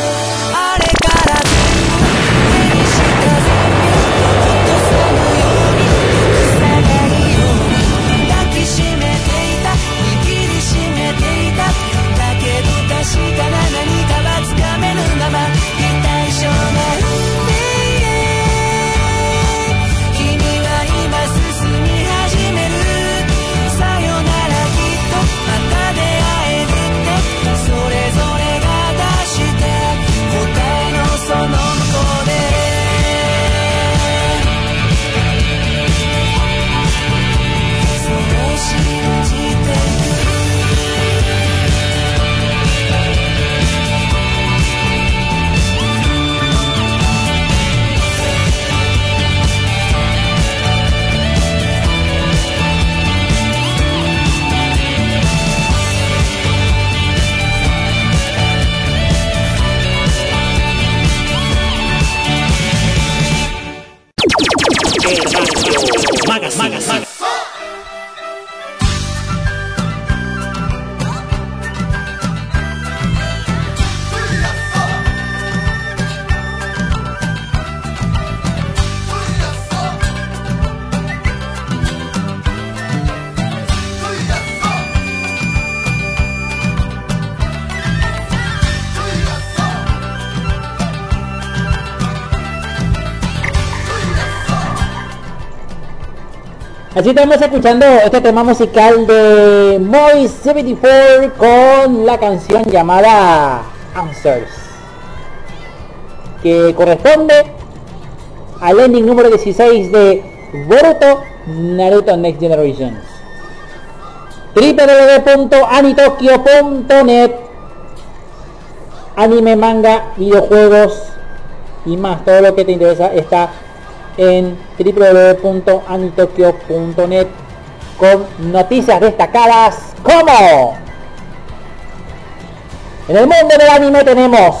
Así estamos escuchando este tema musical de Moist 74 con la canción llamada Answers. Que corresponde al ending número 16 de Boruto Naruto Next Generation. www.anitokyo.net Anime, manga, videojuegos y más, todo lo que te interesa está en www.anitokyo.net con noticias destacadas como en el mundo del anime tenemos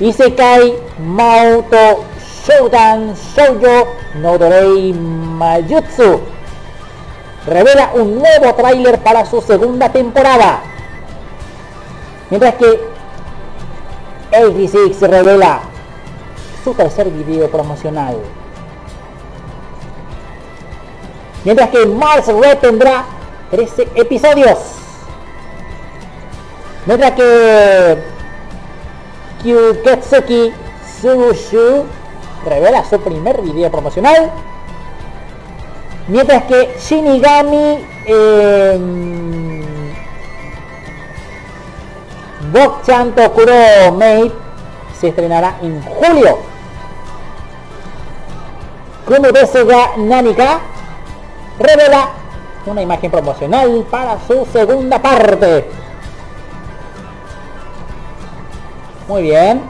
Isekai Mauto Shoudan Shoujo no Dorei Mayutsu. Revela un nuevo tráiler para su segunda temporada. Mientras que 86 revela tercer video promocional. Mientras que Mars Red tendrá 13 episodios. Mientras que Kyuketsuki Sushu revela su primer video promocional. Mientras que Shinigami eh, Bokchan Tokuro Maid se estrenará en julio. Kumo Desuga Nanika revela una imagen promocional para su segunda parte. Muy bien.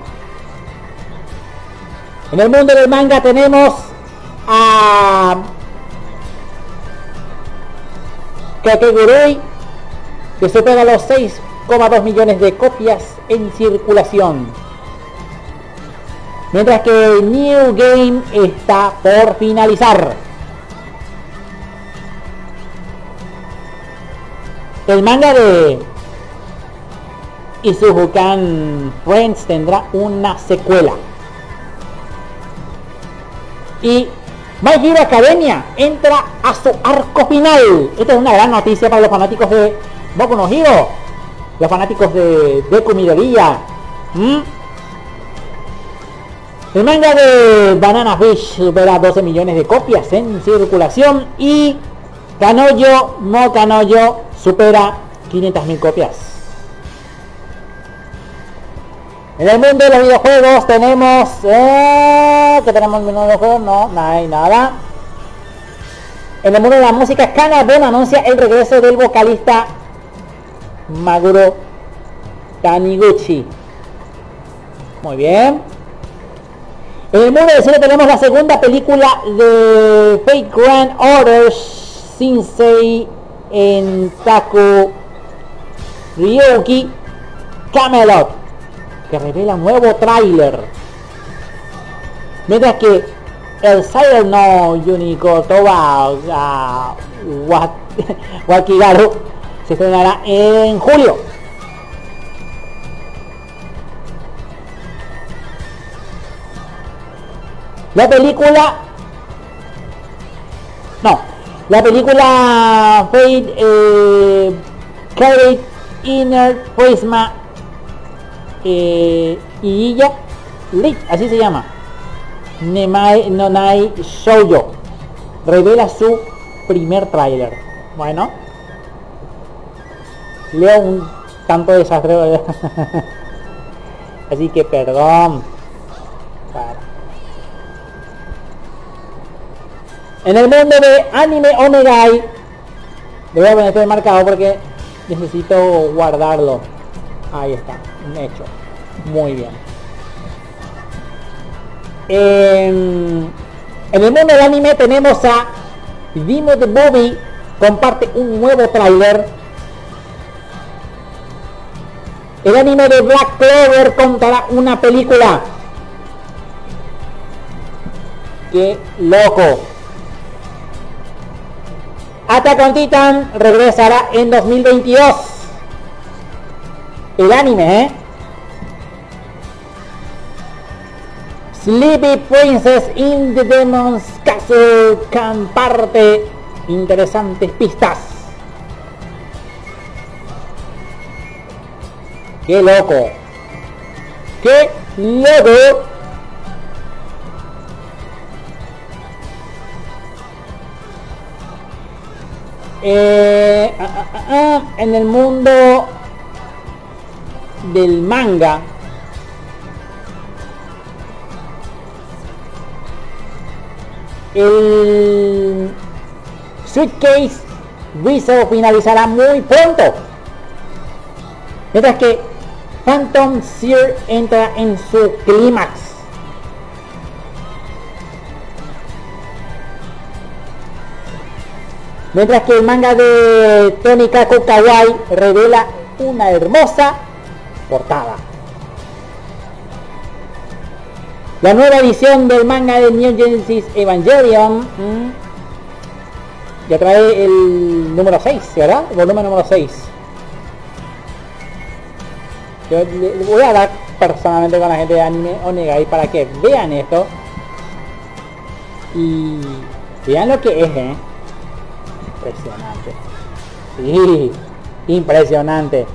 En el mundo del manga tenemos a Kakegurui que supera los 6,2 millones de copias en circulación. Mientras que New Game está por finalizar. El manga de Izuhukan Friends tendrá una secuela. Y My Hero Academia entra a su arco final. Esta es una gran noticia para los fanáticos de Boku no. Los fanáticos de Deku. El manga de Banana Fish supera 12 millones de copias en circulación y Kanoyo no Kanoyo supera 500.000 copias. En el mundo de los videojuegos tenemos... Eh, ¿Qué tenemos en el mundo de los videojuegos? No, no hay nada. En el mundo de la música, Kanabon anuncia el regreso del vocalista Maguro Taniguchi. Muy bien. En el mundo del cine tenemos la segunda película de Fake Grand Order Shinsei en Taku Ryuki Camelot que revela un nuevo tráiler. Mientras que el Sailor no Yuniko Toba Wa- Wakigaru se estrenará en julio la película no la película Fate eh, Carried Inner Prisma eh, Iiya Lit, así se llama Nemai Nonai Shoujo revela su primer tráiler. Bueno leo un tanto desastre así que perdón en el mundo de anime onegai le voy a poner este marcado porque necesito guardarlo. Ahí está hecho. Muy bien. En, en el mundo del anime tenemos a Dimo de Bobby comparte un nuevo tráiler. El anime de Black Clover contará una película. Qué loco Attack on Titan regresará en 2022 el anime ¿eh? Sleepy Princess in the Demon's Castle comparte interesantes pistas. ¡Qué loco! ¡Qué loco! Eh, ah, ah, ah, en el mundo del manga el Suitcase Whistle finalizará muy pronto. Mientras que Phantom Sear entra en su clímax mientras que el manga de Tony Kako revela una hermosa portada la nueva edición del manga de New Genesis Evangelion ya trae el número 6 ¿verdad? el volumen número 6 yo voy a dar personalmente con la gente de anime Onegai para que vean esto y vean lo que es ¿eh? Impresionante. Impresionante.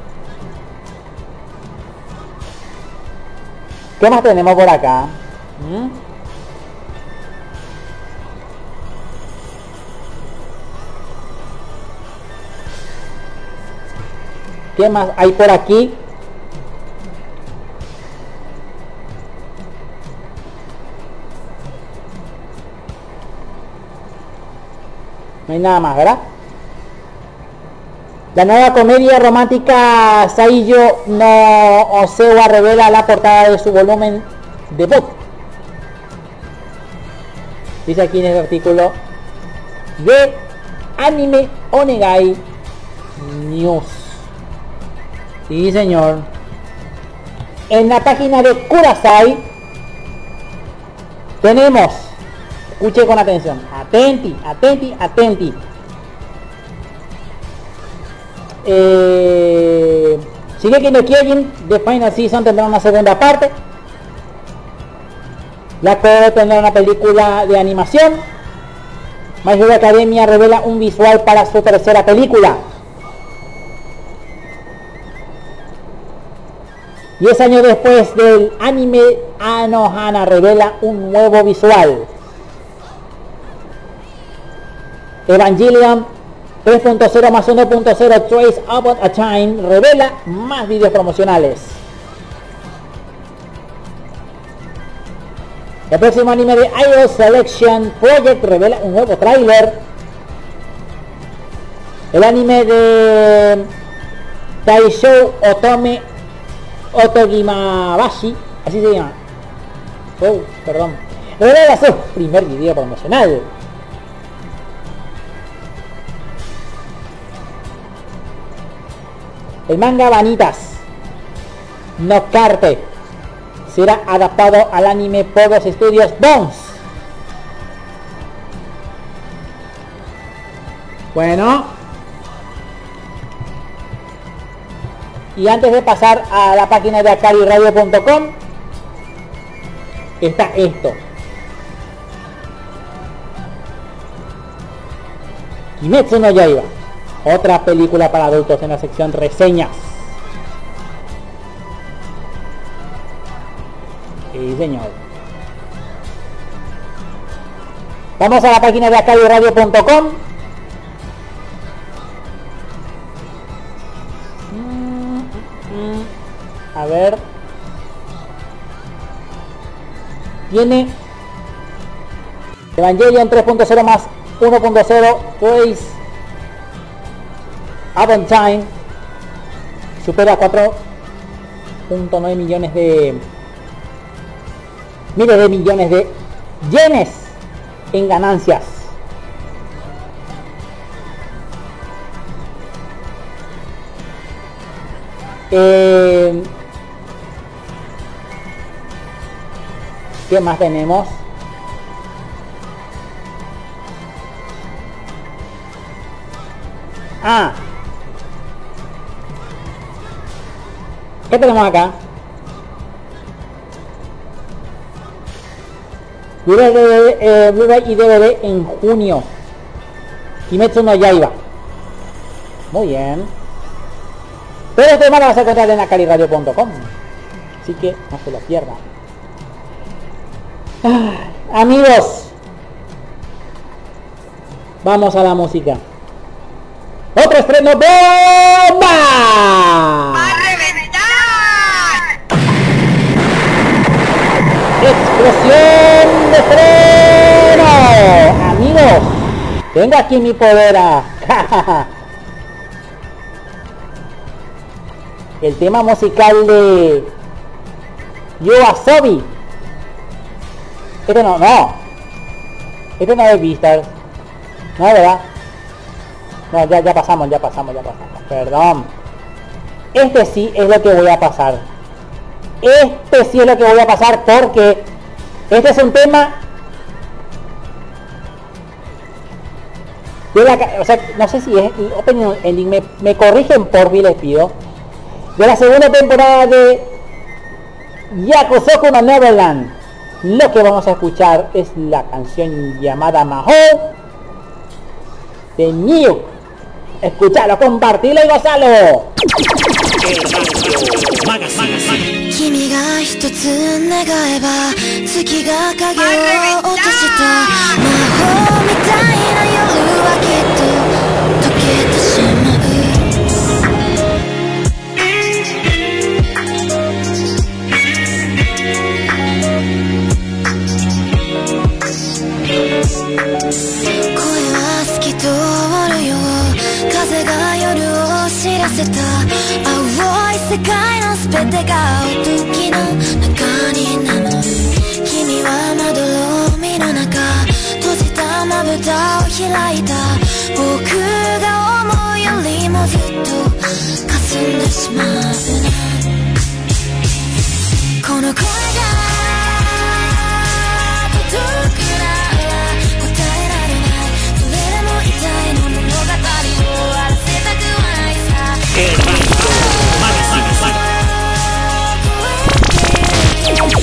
¿Qué más tenemos por acá? ¿Mm? ¿Qué más hay por aquí? No hay nada más, ¿verdad? La nueva comedia romántica Saiyo no Osewa revela la portada de su volumen debut. Dice aquí en el artículo de Anime Onegai News. Sí, señor. En la página de Kurasai tenemos, escuche con atención, atenti, atenti, atenti. Eh, Shingeki no Kyojin de Final Season tendrá una segunda parte. La que tendrá una película de animación. My Hero Academia revela un visual para su tercera película. 10 años después del anime, Anohana revela un nuevo visual. Evangelion 3.0 más 1.0 Trace About a Time revela más vídeos promocionales. El próximo anime de Idol Selection Project revela un nuevo tráiler. El anime de Taishou Otome Otogimabashi, así se llama. Oh, perdón. Revela su primer video promocional. El manga Vanitas No Carte será adaptado al anime por los estudios Bones. Bueno. Y antes de pasar a la página de acariradio.com está esto. Kimetsu no Yaiba. Otra película para adultos en la sección reseñas. Sí, señor. Vamos a la página de acariradio.com A ver. Tiene Evangelion 3.0 más 1.0 Trace Aventine supera 4.9 millones de miles de millones de yenes en ganancias. Eh, ¿Qué más tenemos? Ah. ¿Qué tenemos acá? Blu-ray eh, y DVD en junio. Kimetsu no Yaiba. Muy bien. Pero este tema lo vas a encontrar en acaliradio.com. Así que no se lo pierdan. Ah, amigos. Vamos a la música. Otro estreno bomba. ¡Explosión de freno! Amigos, tengo aquí mi podera. El tema musical de Yoasobi. Este no, no. Este no es Beastars. No, ¿verdad? No, ya, ya pasamos, ya pasamos, ya pasamos. Perdón. Este sí es lo que voy a pasar. Este sí es lo que voy a pasar porque este es un tema de la, o sea, no sé si es ending, me, me corrigen por fin les pido. De la segunda temporada de Yakusoku no Neverland. Lo que vamos a escuchar es la canción llamada Maho de Mew. Escuchalo, compartilo y gozalo. せた。青い世界の全てが時の中になる君はまどろみの中閉じたまぶたを開いた。僕が思うよりもずっと霞んでしまう。ねこの声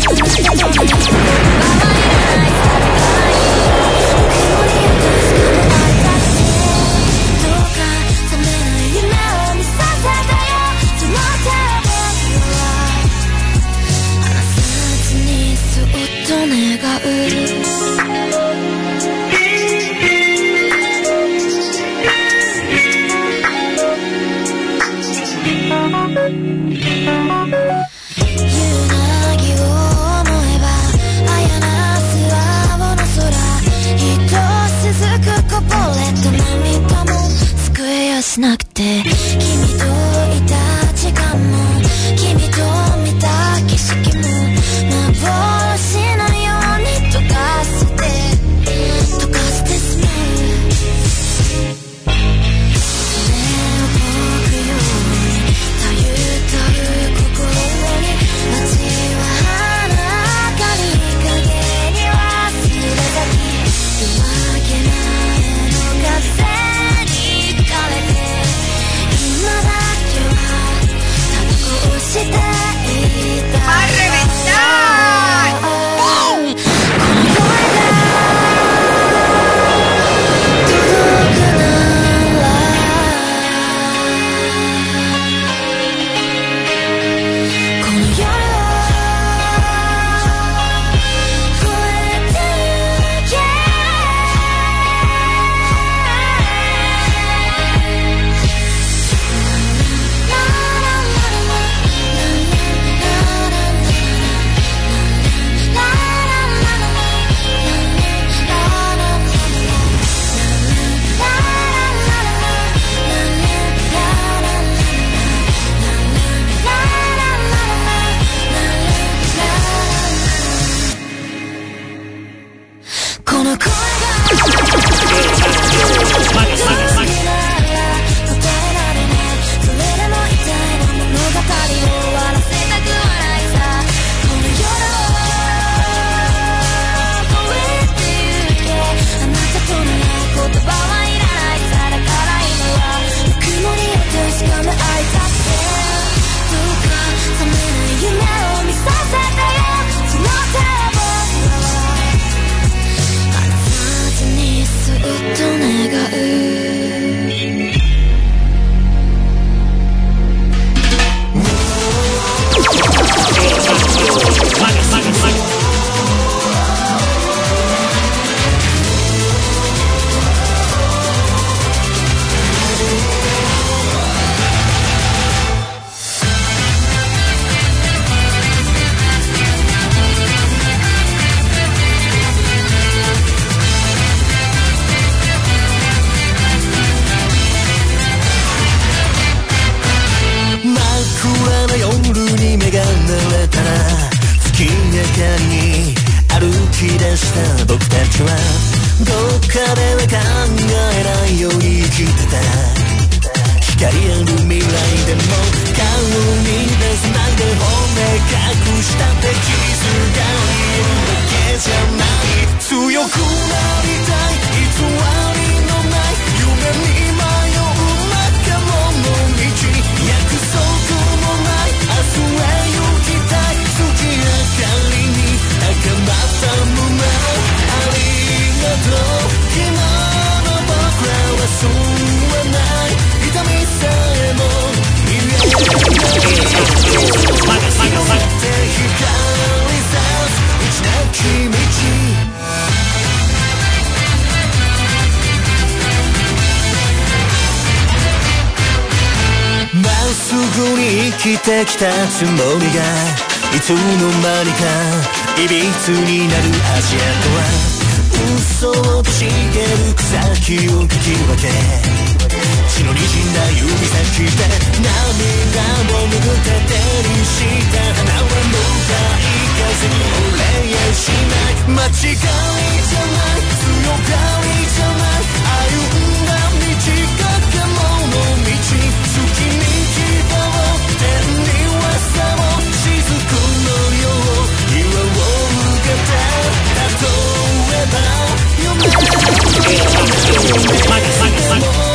Bye-bye. つもりがいつの間にかいびつになる足跡は嘘を茂る草木をかき分け血のにじんだ指先で涙を拭って手にした花は向かい風に俺やしない。間違いじゃない。強がりじゃない。歩んだ道がかもの道。Saca, saca.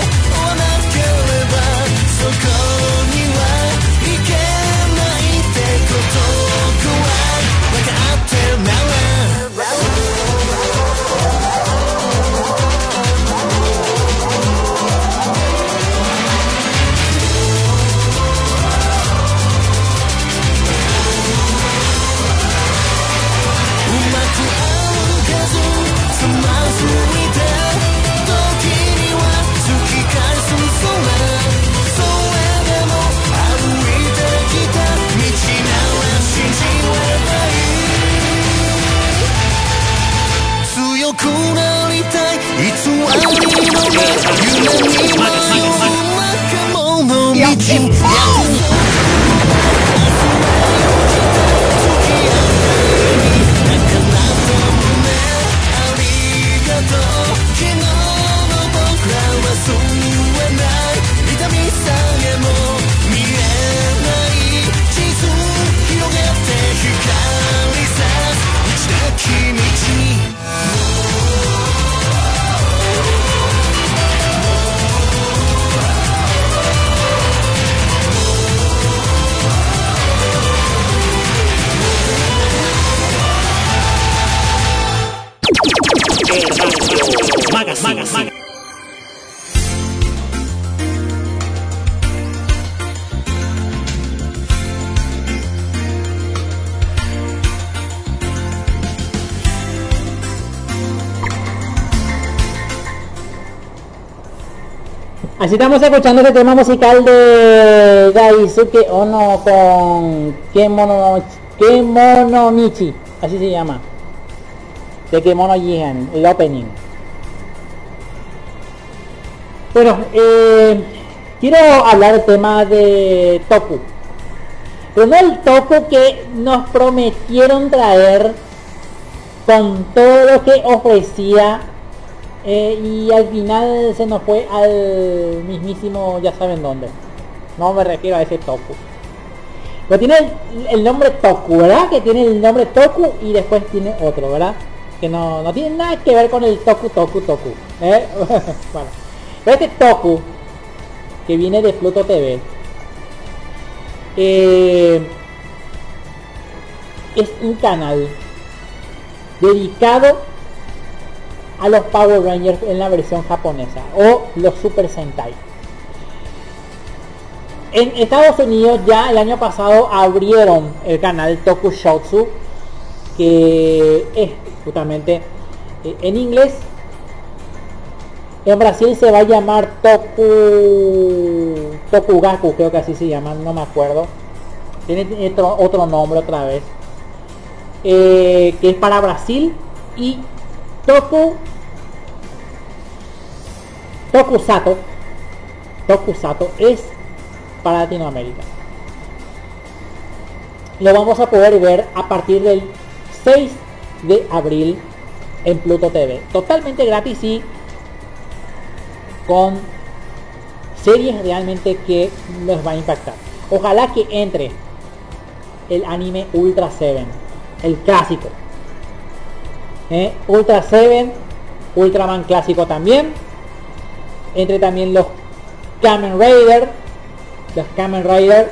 夢に迷う若者道 Así estamos escuchando este tema musical de Daisuke Ono con Kemono, Kemono Michi, así se llama. De Kemono Jihan, el opening. Bueno, eh, quiero hablar del tema de Toku. Pero no el Toku que nos prometieron traer con todo lo que ofrecía eh, y al final se nos fue al mismísimo, ya saben dónde. No me refiero a ese Toku. Pero tiene el, nombre Toku, ¿verdad? Que tiene el nombre Toku y después tiene otro, ¿verdad? Que no, no tiene nada que ver con el Toku Toku Toku. ¿eh? Pero este Toku, que viene de Pluto TV, eh, es un canal dedicado a los Power Rangers en la versión japonesa o los Super Sentai. En Estados Unidos ya el año pasado abrieron el canal Tokushotsu que es justamente eh, en inglés. En Brasil se va a llamar Toku Tokugaku, creo que así se llama, no me acuerdo. Tiene otro, otro nombre otra vez. Eh, que es para Brasil y Toku Tokusato Tokusato es para Latinoamérica. Lo vamos a poder ver a partir del 6 de abril en Pluto TV. Totalmente gratis y con series realmente que nos va a impactar. Ojalá que entre el anime Ultra 7, el clásico. ¿eh? Ultra 7, Ultraman clásico también. Entre también los Kamen Rider, los Kamen Rider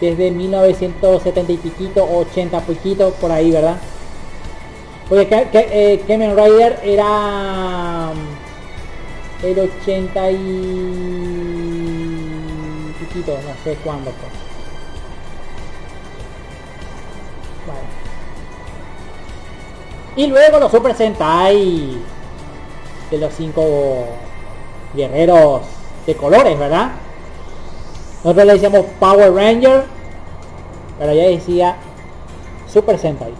desde 1970 y piquito, 80 piquito, por ahí, ¿verdad? Porque eh, Kamen Rider era mm, el 80 y piquito, no sé cuándo. Y luego los Super Sentai de los cinco guerreros de colores, ¿verdad? Nosotros le decíamos Power Ranger, pero ya decía Super Sentai.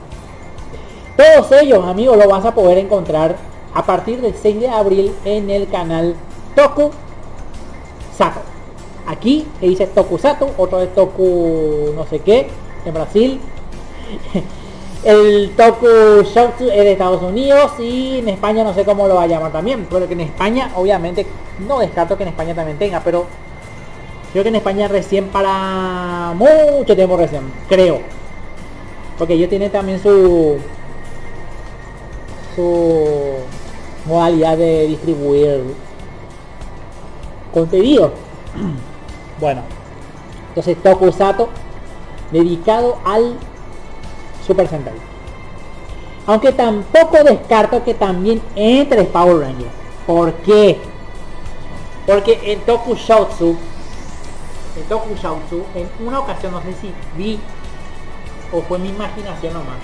Todos ellos, amigos, lo vas a poder encontrar a partir del 6 de abril en el canal Toku Sato. Aquí se dice Tokusato, otro es Toku no sé qué, en Brasil. El Toku Shotsu es de Estados Unidos y en España no sé cómo lo va a llamar también. Pero que en España, obviamente, no descarto que en España también tenga, pero creo que en España recién para mucho tiempo recién, creo. Porque ellos tienen también su su modalidad de distribuir contenido. Bueno, entonces Tokusato dedicado al Super Sentai. Aunque tampoco descarto que también entre Power Rangers. ¿Por qué? Porque en Tokusatsu, en Tokusatsu, en una ocasión, no sé si vi o fue mi imaginación nomás,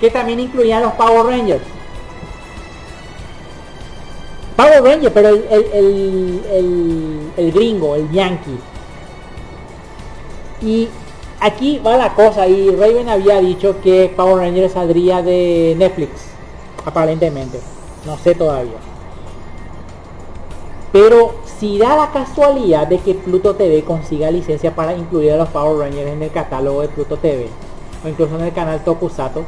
que también incluía los Power Rangers. Power Ranger, pero el, el, el, el gringo, el yankee. Y aquí va la cosa, y Raven había dicho que Power Ranger saldría de Netflix, aparentemente. No sé todavía. Pero si da la casualidad de que Pluto TV consiga licencia para incluir a los Power Rangers en el catálogo de Pluto TV, o incluso en el canal Tokusato,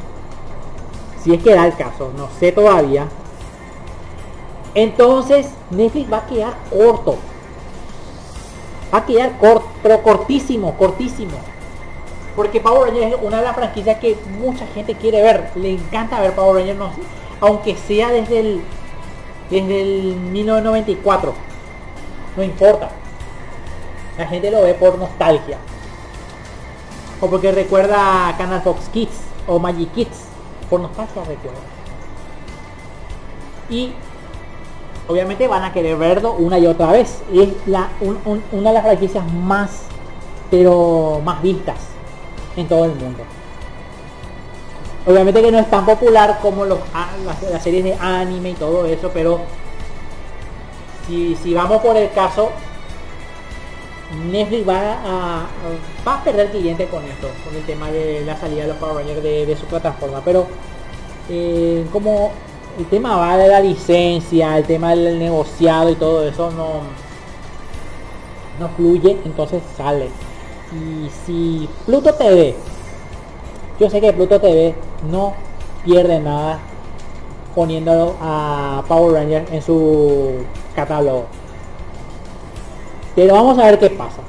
si es que da el caso, no sé todavía, entonces Netflix va a quedar corto. Va a quedar corto, pero cortísimo, cortísimo. Porque Power Rangers es una de las franquicias que mucha gente quiere ver. Le encanta ver Power Rangers, aunque sea desde el desde el 1994. No importa. La gente lo ve por nostalgia. O porque recuerda a Canal Fox Kids o Magic Kids. Por nostalgia recuerda. Y obviamente van a querer verlo una y otra vez. Es la, un- un- una de las franquicias más, pero más vistas todo el mundo. Obviamente que no es tan popular como los, las, las series de anime y todo eso, pero si, si vamos por el caso, Netflix va a, va a perder cliente con esto, con el tema de la salida de los Power Rangers de, de su plataforma. Pero eh, como el tema va de la licencia, el tema del negociado y todo eso no, no fluye, entonces sale. Y si Pluto TV, yo sé que Pluto TV no pierde nada poniendo a Power Ranger en su catálogo. Pero vamos a ver qué pasa.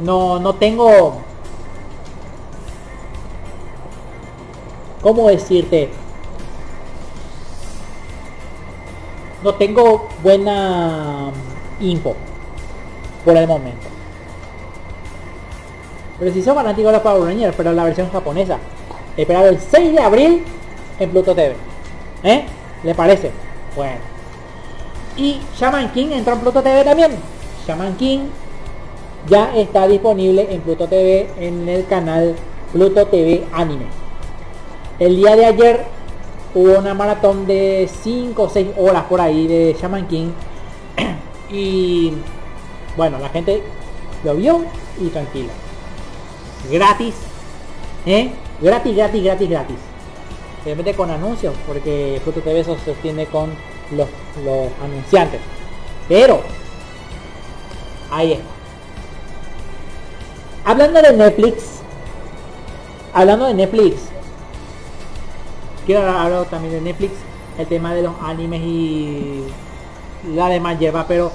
No, no tengo... ¿Cómo decirte? No tengo buena info por el momento. Pero si son fanáticos de los Power Rangers, pero la versión japonesa. Esperar el 6 de abril en Pluto TV. ¿Eh? ¿Le parece? Bueno. Y Shaman King entró en Pluto TV también. Shaman King ya está disponible en Pluto TV en el canal Pluto TV Anime. El día de ayer hubo una maratón de 5 o 6 horas por ahí de Shaman King. y bueno, la gente lo vio y tranquilo. Gratis. ¿Eh? Gratis, gratis, gratis, gratis. Obviamente con anuncios, porque Pluto TV se sostiene con los, los anunciantes. Pero, ahí está. Hablando de Netflix, hablando de Netflix, quiero hablar también de Netflix, el tema de los animes y la demás lleva, pero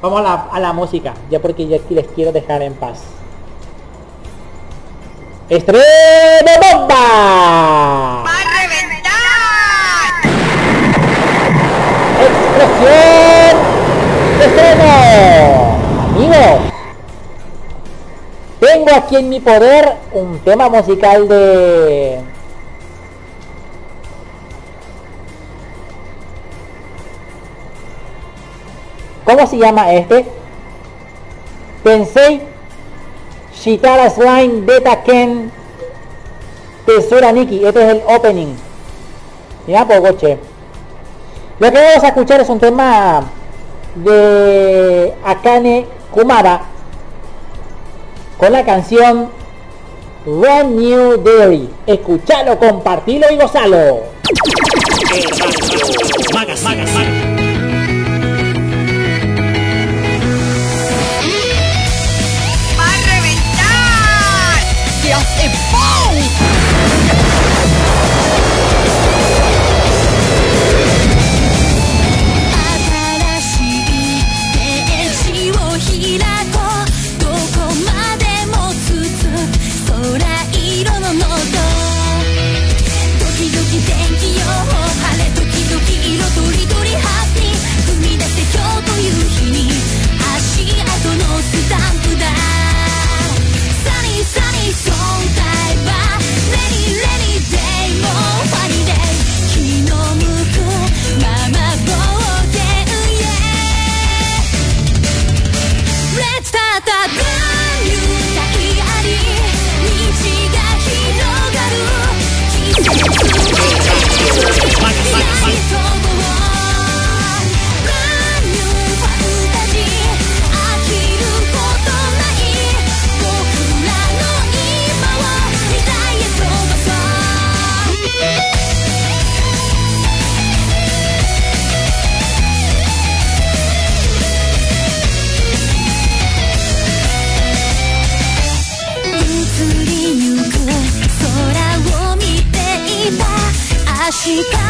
vamos a la, a la música, ya porque ya les quiero dejar en paz. ¡Estreno bomba! ¡Va a reventar! ¡Explosión! de ¡Estreno! Amigos, tengo aquí en mi poder un tema musical de... ¿Cómo se llama este? Tensei Shitara Slime Beta Ken Tesura Nikki. Este es el opening. Mira poco, che. Lo que vamos a escuchar es un tema de Akane Kumara con la canción Brand New Dairy. Escuchalo, compartilo y gozalo. 近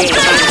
Thank you.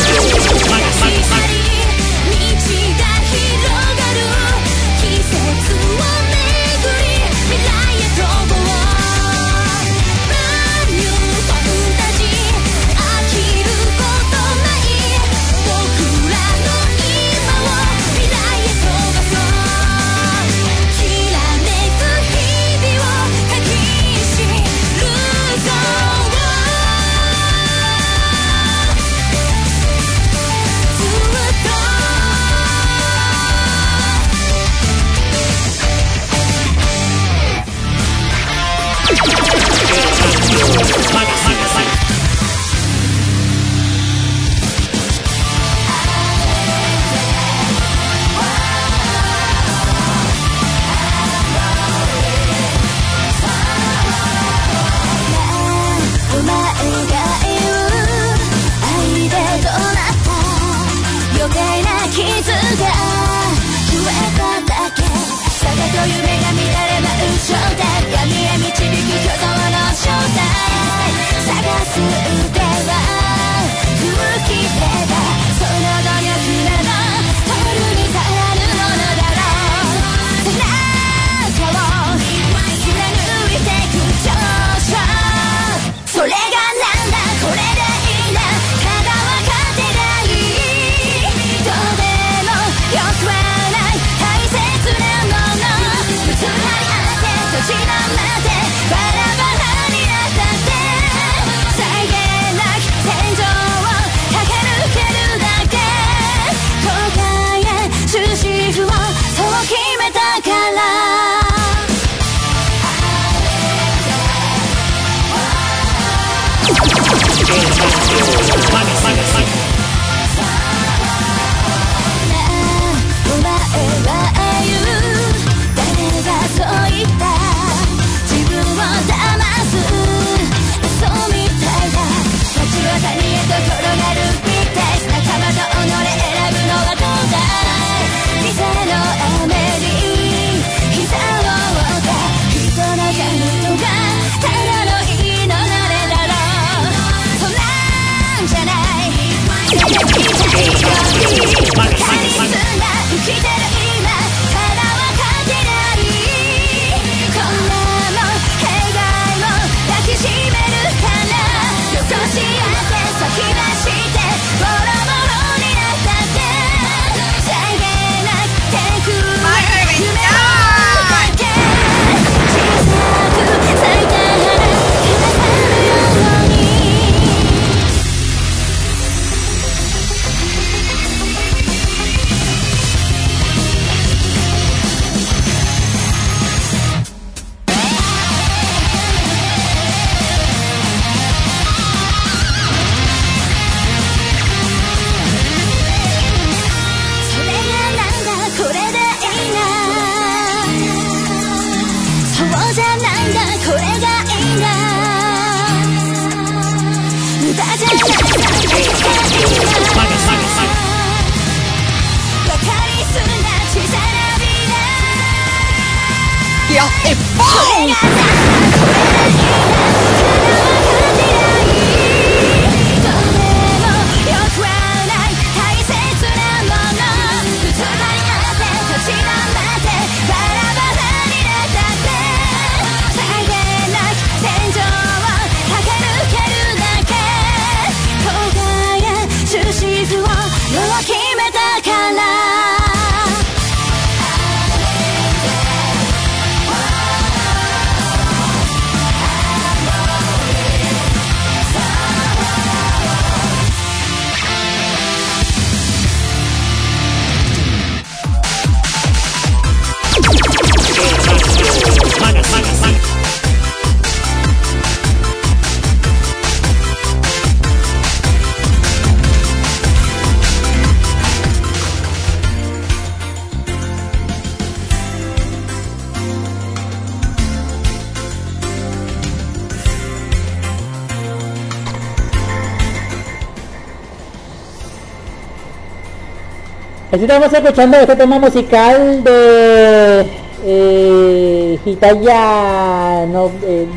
Estamos escuchando este tema musical de eh, Hitaya no, eh,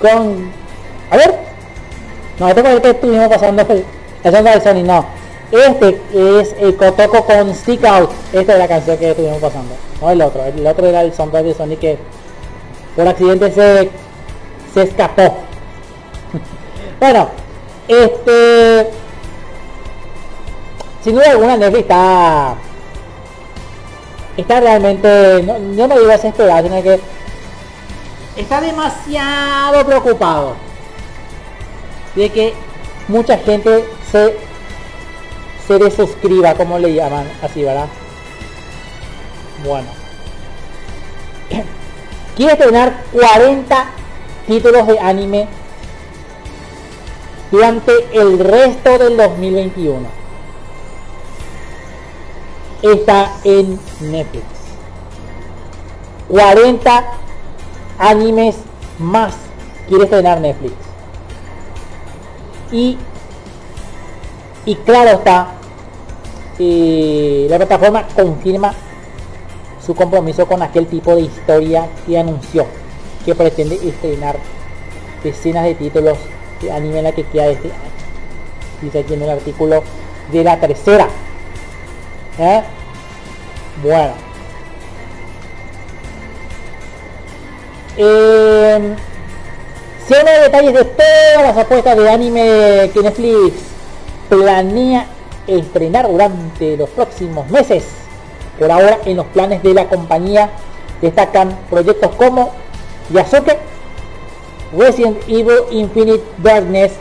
con... A ver. No, este fue el que estuvimos pasando. es el Sony, no. Este es el Kotoko con Stick Out. Esta es la canción que estuvimos pasando. No el otro. El otro era el soundtrack de Sony que por accidente se, se escapó. bueno, este sin duda alguna Netflix está está realmente no, no digo desesperado sino que está demasiado preocupado de que mucha gente se se desuscriba como le llaman así verdad bueno. Quiere estrenar 40 títulos de anime durante el resto del 2021 está en Netflix. 40 animes más quiere estrenar Netflix. Y, y claro está, eh, la plataforma confirma su compromiso con aquel tipo de historia que anunció que pretende estrenar decenas de títulos de anime en la que queda este año. Dice aquí en el artículo de la tercera. ¿Eh? Bueno. Eh, si detalles de todas las apuestas de anime que Netflix planea estrenar durante los próximos meses. Por ahora en los planes de la compañía destacan proyectos como Yasuke, Resident Evil Infinite Darkness,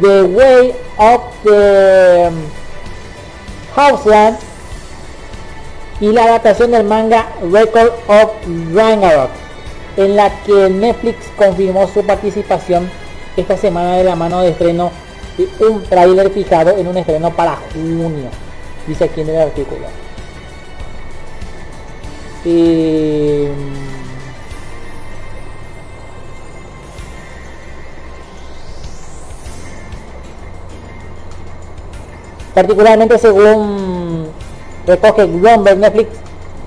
The Way of the Houseland y la adaptación del manga Record of Ragnarok, en la que Netflix confirmó su participación esta semana de la mano de estreno de un tráiler fijado en un estreno para junio, dice aquí en el artículo. Eh, particularmente según recoge Bloomberg, Netflix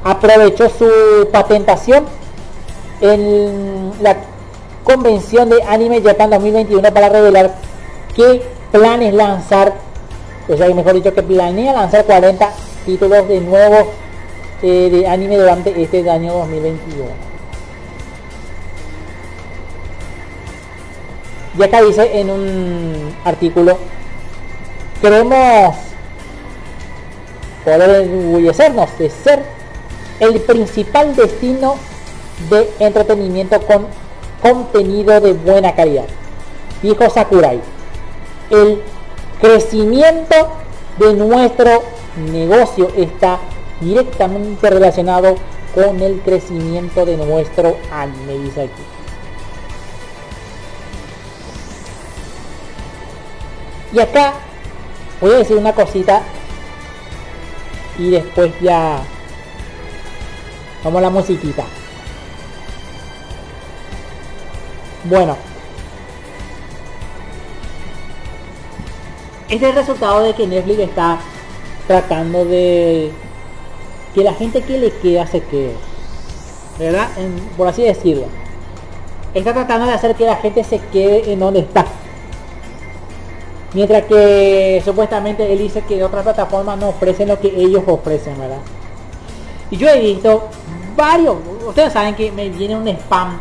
aprovechó su patentación en la convención de Anime Japan 2021 para revelar que planes lanzar, o sea, mejor dicho, que planea lanzar 40 títulos de nuevos eh, de anime durante este año 2021. Y acá dice en un artículo queremos poder enorgullecernos de ser el principal destino de entretenimiento con contenido de buena calidad. Dijo Sakurai. El crecimiento de nuestro negocio está directamente relacionado con el crecimiento de nuestro anime, dice aquí. Y acá voy a decir una cosita y después ya vamos a la musiquita. Bueno, este es el resultado de que Netflix está tratando de que la gente que le queda se quede. ¿verdad? Por así decirlo. Está tratando de hacer que la gente se quede en donde está. Mientras que supuestamente él dice que otras plataformas no ofrecen lo que ellos ofrecen, ¿verdad? Y yo he visto varios, ustedes saben que me viene un spam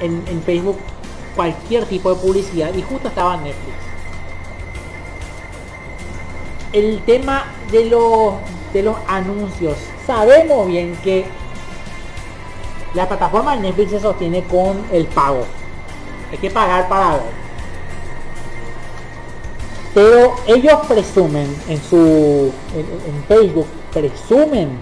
en, Facebook, cualquier tipo de publicidad, y justo estaba Netflix. El tema de los, de los anuncios. Sabemos bien que la plataforma Netflix se sostiene con el pago. Hay que pagar para ver. Pero ellos presumen en su en, Facebook presumen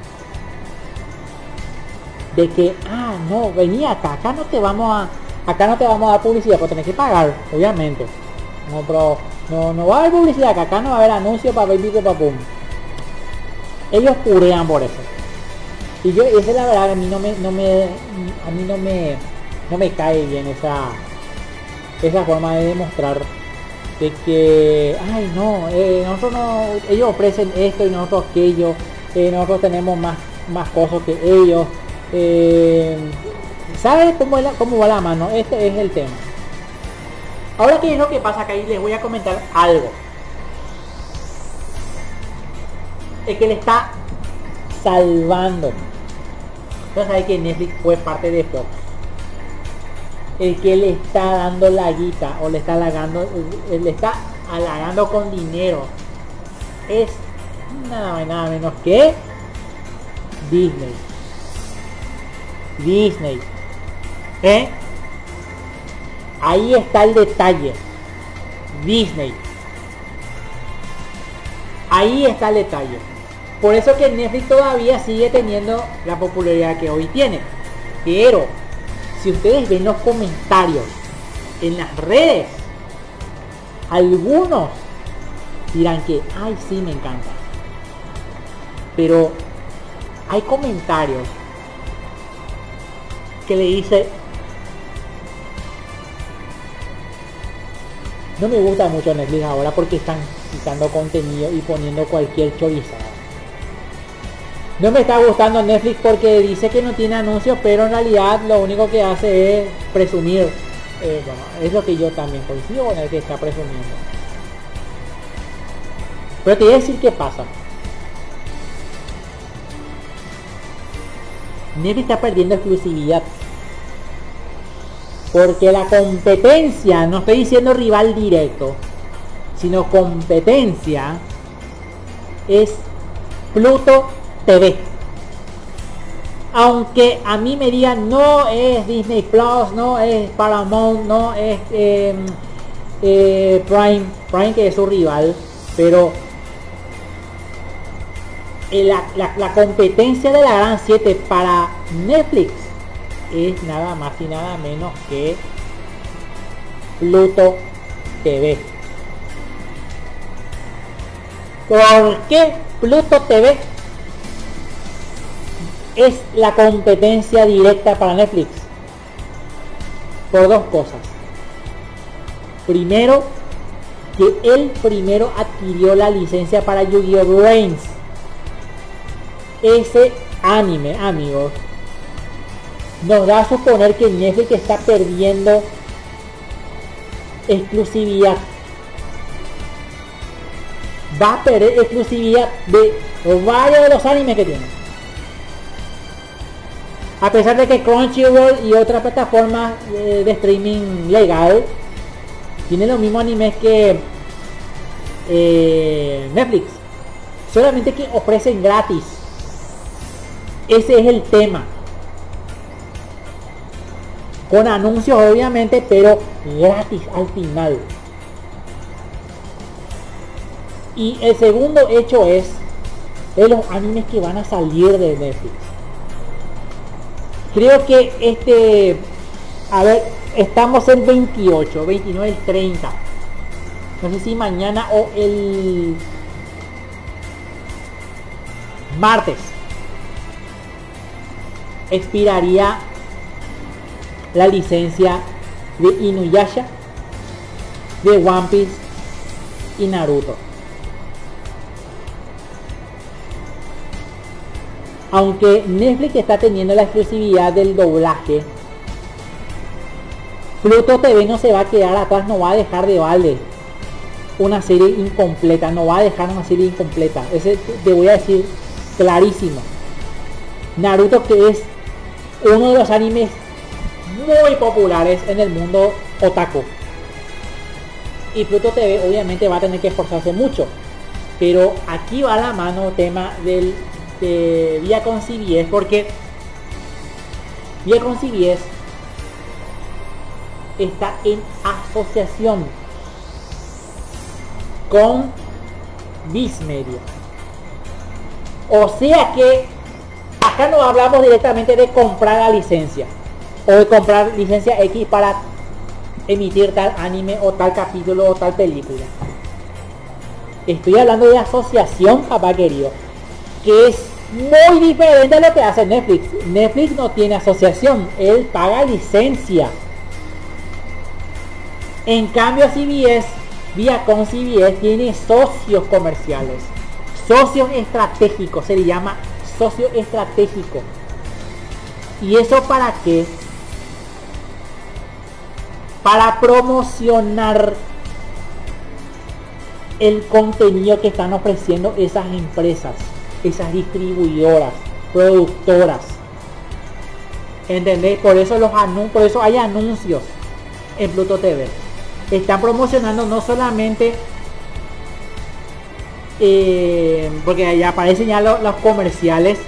de que ah no vení acá acá no te vamos a acá no te vamos a dar publicidad pero tenés que pagar obviamente. No pero no no va a haber publicidad acá, acá no va a haber anuncios para baby para pum. Ellos purean por eso. Y yo esa es la verdad a mí no me no me a mí no me no me cae bien esa esa forma de demostrar de que ay no eh, nosotros no ellos ofrecen esto y nosotros aquello eh, nosotros tenemos más más cosas que ellos eh, ¿sabes cómo, es cómo va la mano? este es el tema. Ahora qué es lo que pasa acá y les voy a comentar algo. El que le está salvando. Entonces sabe que Netflix fue parte de Fox el que le está dando la guita o le está halagando eh, le está halagando con dinero. Es nada más nada menos que Disney. Disney. ¿eh? ahí está el detalle. Disney. Ahí está el detalle. Por eso que Netflix todavía sigue teniendo la popularidad que hoy tiene. Pero si ustedes ven los comentarios en las redes, algunos dirán que, ay, sí, me encanta. Pero hay comentarios que le dice, no me gusta mucho Netflix ahora porque están quitando contenido y poniendo cualquier chorizada. No me está gustando Netflix porque dice que no tiene anuncios, pero en realidad lo único que hace es presumir. Eh, bueno, es lo que yo también coincido con el que está presumiendo. Pero te voy a decir qué pasa. Netflix está perdiendo exclusividad. Porque la competencia, no estoy diciendo rival directo, sino competencia, es Pluto TV. Aunque a mí me digan no es Disney Plus, no es Paramount, no es eh, eh, Prime, Prime que es su rival, pero eh, la, la- la competencia de la Gran 7 para Netflix es nada más y nada menos que Pluto TV. ¿Por qué Pluto TV es la competencia directa para Netflix? Por dos cosas. Primero, que él primero adquirió la licencia para Yu-Gi-Oh! Brains. Ese anime, amigos, nos da a suponer que Netflix está perdiendo exclusividad. Va a perder exclusividad de varios de los animes que tiene. A pesar de que Crunchyroll y otras plataformas eh, de streaming legal tienen los mismos animes que eh, Netflix. Solamente que ofrecen gratis. Ese es el tema. Con anuncios obviamente, pero gratis al final. Y el segundo hecho es de los animes que van a salir de Netflix. Creo que este, a ver, estamos en 28, 29, el 30. No sé si mañana o el martes expiraría la licencia de Inuyasha, de One Piece y Naruto. Aunque Netflix está teniendo la exclusividad del doblaje, Pluto TV no se va a quedar atrás, no va a dejar de vale una serie incompleta, no va a dejar una serie incompleta. Ese te voy a decir clarísimo. Naruto que es uno de los animes muy populares en el mundo otaku. Y Pluto TV obviamente va a tener que esforzarse mucho. Pero aquí va la mano tema del de Vía con CBS porque Vía con CBS está en asociación con Viz Media. O sea que acá no hablamos directamente de comprar la licencia o de comprar licencia X para emitir tal anime o tal capítulo o tal película. Estoy hablando de asociación, papá querido, que es muy diferente a lo que hace Netflix. Netflix no tiene asociación, él paga licencia. En cambio CBS, Viacom CBS tiene socios comerciales, socios estratégicos, se le llama socio estratégico. ¿Y eso para qué? Para promocionar el contenido que están ofreciendo esas empresas, esas distribuidoras, productoras. ¿Entendés? Por eso los anuncios, por eso hay anuncios en Pluto TV. Están promocionando no solamente eh, porque ahí aparecen ya los, comerciales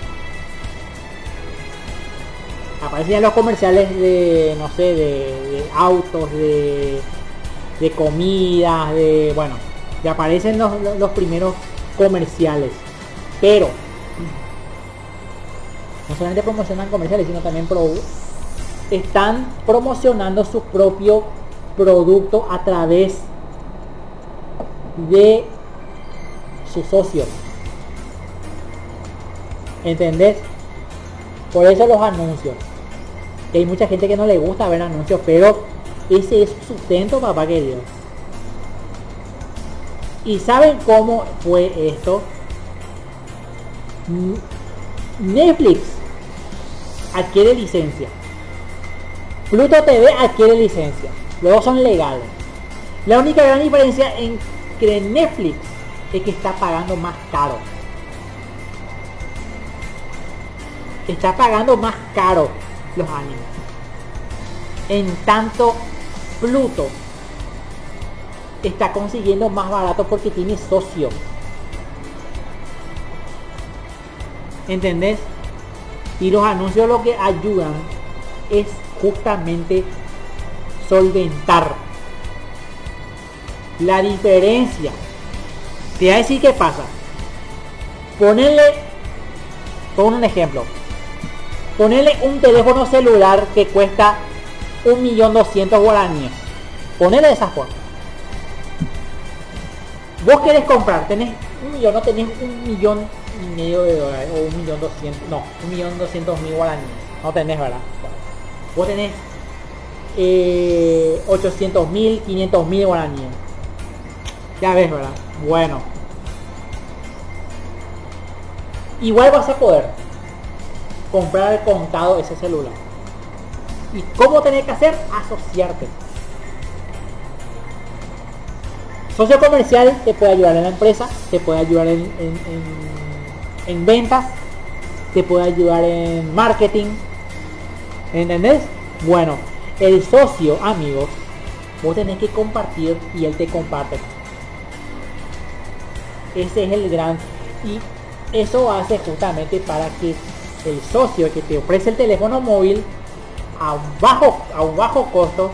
aparecen ya los comerciales de no sé de, autos de, de comidas de bueno ya aparecen los- los primeros comerciales pero no solamente promocionan comerciales sino también están promocionando su propio producto a través de sus socios. ¿Entendés? Por eso los anuncios. Hay mucha gente que no le gusta ver anuncios, pero ese es su sustento, papá querido. ¿Y saben cómo fue esto? Netflix adquiere licencia. Pluto TV adquiere licencia. Luego son legales. La única gran diferencia entre Netflix es que está pagando más caro. Está pagando más caro los animes. En tanto, Pluto está consiguiendo más barato porque tiene socio. ¿Entendés? Y los anuncios lo que ayudan es justamente solventar la diferencia. Te voy a decir qué pasa. Ponerle, pon un ejemplo. Ponerle un teléfono celular que cuesta un millón doscientos guaraníes. Ponerle esa forma. Vos querés comprar, tenés un millón, no tenés un millón medio de dólares, o un millón doscientos, no, un millón doscientos mil guaraníes. No tenés, ¿verdad? Vos tenés eh, 800 mil, 500 mil guaraníes. Ya ves, ¿verdad? Bueno. Igual vas a poder comprar al contado ese celular. ¿Y cómo tenés que hacer? Asociarte. Socio comercial te puede ayudar en la empresa, te puede ayudar en- en ventas, te puede ayudar en marketing. ¿Entendés? Bueno, el socio, amigos, vos tenés que compartir y él te comparte. Ese es el gran... Y eso hace justamente para que el socio que te ofrece el teléfono móvil a un bajo, a un bajo costo,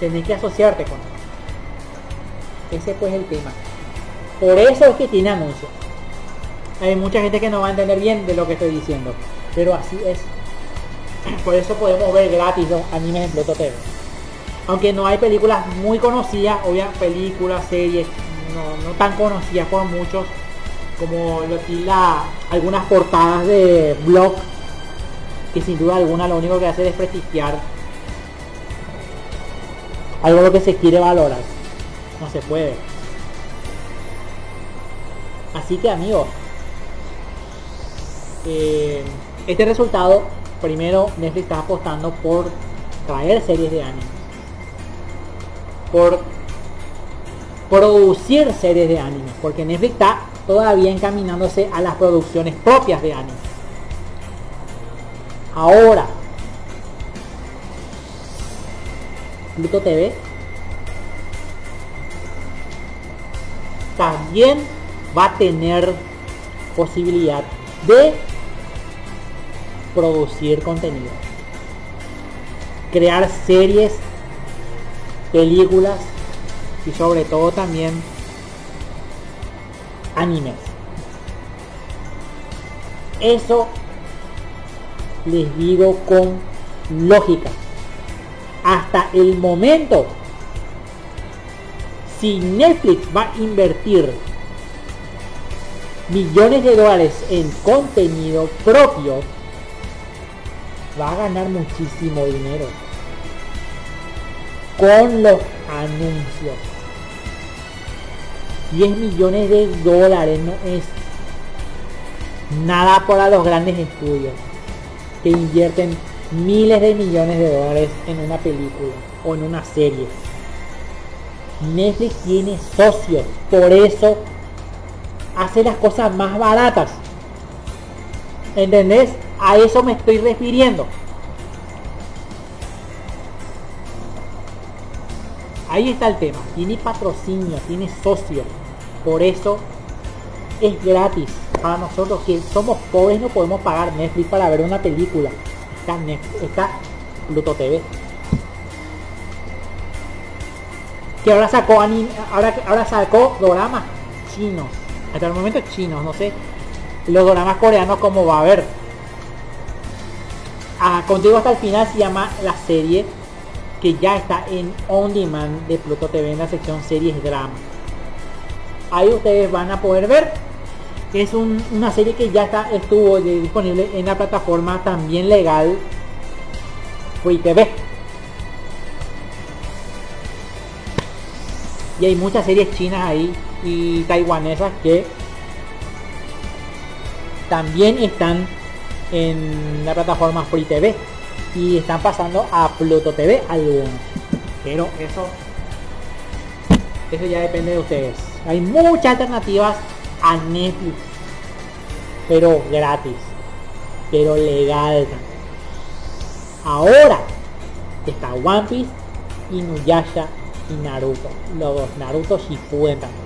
tenés que asociarte con él. Ese pues es el tema. Por eso es que tiene anuncios. Hay mucha gente que no va a entender bien de lo que estoy diciendo. Pero así es. Por eso podemos ver gratis los animes en Pluto. Aunque no hay películas muy conocidas, obviamente películas, series, no, tan conocidas por muchos, como lo tilda algunas portadas de blog, que sin duda alguna lo único que hace es prestigiar algo lo que se quiere valorar. No se puede. Así que amigos, eh, este resultado, primero Netflix está apostando por traer series de anime. Por producir series de anime. Porque Netflix está todavía encaminándose a las producciones propias de anime. Ahora, Pluto TV también va a tener posibilidad de producir contenido. Crear series, películas y sobre todo también animes. Eso les digo con lógica. Hasta el momento, si Netflix va a invertir millones de dólares en contenido propio, va a ganar muchísimo dinero con los anuncios. 10 millones de dólares no es nada para los grandes estudios que invierten miles de millones de dólares en una película o en una serie. Netflix tiene socios, por eso hace las cosas más baratas. ¿Entendés? A eso me estoy refiriendo. Ahí está el tema. Tiene patrocinio, tiene socios. Por eso es gratis. Para nosotros que somos pobres no podemos pagar Netflix para ver una película. Está, Netflix, está Pluto TV. Que ahora sacó anime, ahora, ahora sacó dramas chinos. Hasta el momento chinos, no sé. Los dramas coreanos como va a haber. Ah, contigo hasta el final se llama la serie que ya está en On Demand de Pluto TV en la sección series drama. Ahí ustedes van a poder ver. Es un- una serie que ya está estuvo disponible en la plataforma también legal Free TV. Y hay muchas series chinas ahí y taiwanesas que también están en la plataforma Free TV y están pasando a Pluto TV algunos. Pero eso eso ya depende de ustedes. Hay muchas alternativas a Netflix, pero gratis, pero legal. Ahora está One Piece, Inuyasha y Naruto. Los dos Naruto Shippuden también.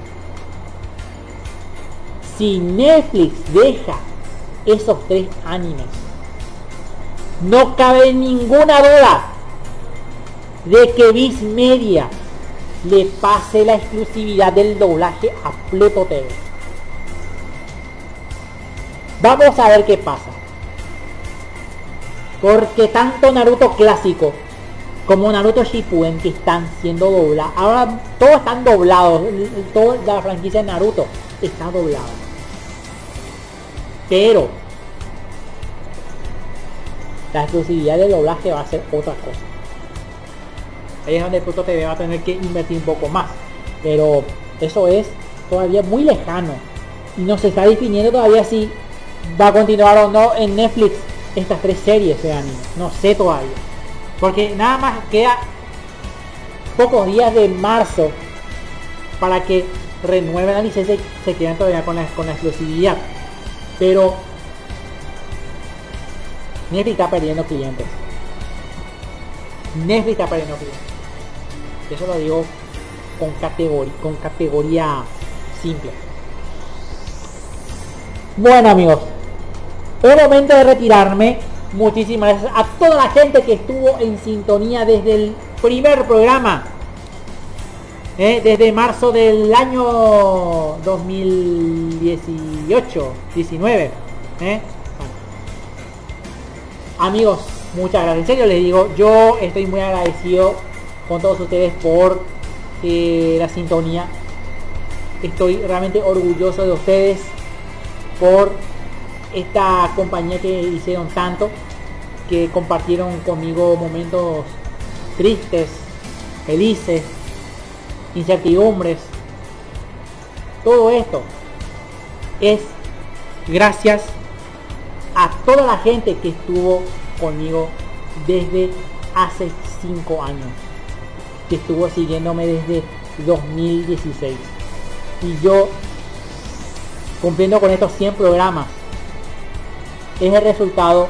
Si Netflix deja esos tres animes, no cabe ninguna duda de que Viz Media le pase la exclusividad del doblaje a Pluto TV. Vamos a ver qué pasa. Porque tanto Naruto clásico como Naruto Shippuden que están siendo doblados. Ahora todos están doblados. Toda la franquicia de Naruto está doblada. Pero la exclusividad del doblaje va a ser otra cosa. Ahí es donde Pluto TV va a tener que invertir un poco más. Pero eso es todavía muy lejano. Y no se está definiendo todavía si va a continuar o no en Netflix estas tres series de anime. No sé todavía. Porque nada más queda pocos días de marzo para que renueven la licencia y se quedan todavía con la, con la exclusividad. Pero Netflix está perdiendo clientes. Netflix está perdiendo clientes. Eso lo digo con categoría, con categoría simple. Bueno amigos, es momento de retirarme. Muchísimas gracias a toda la gente que estuvo en sintonía desde el primer programa. ¿Eh? Desde marzo del año 2018, 19. ¿eh? Amigos, muchas gracias. En serio les digo, yo estoy muy agradecido con todos ustedes por eh, la sintonía. Estoy realmente orgulloso de ustedes por esta compañía que hicieron tanto, que compartieron conmigo momentos tristes, felices, incertidumbres. Todo esto es gracias a toda la gente que estuvo conmigo desde hace 5 años, que estuvo siguiéndome desde 2016. Y yo, cumpliendo con estos 100 programas, es el resultado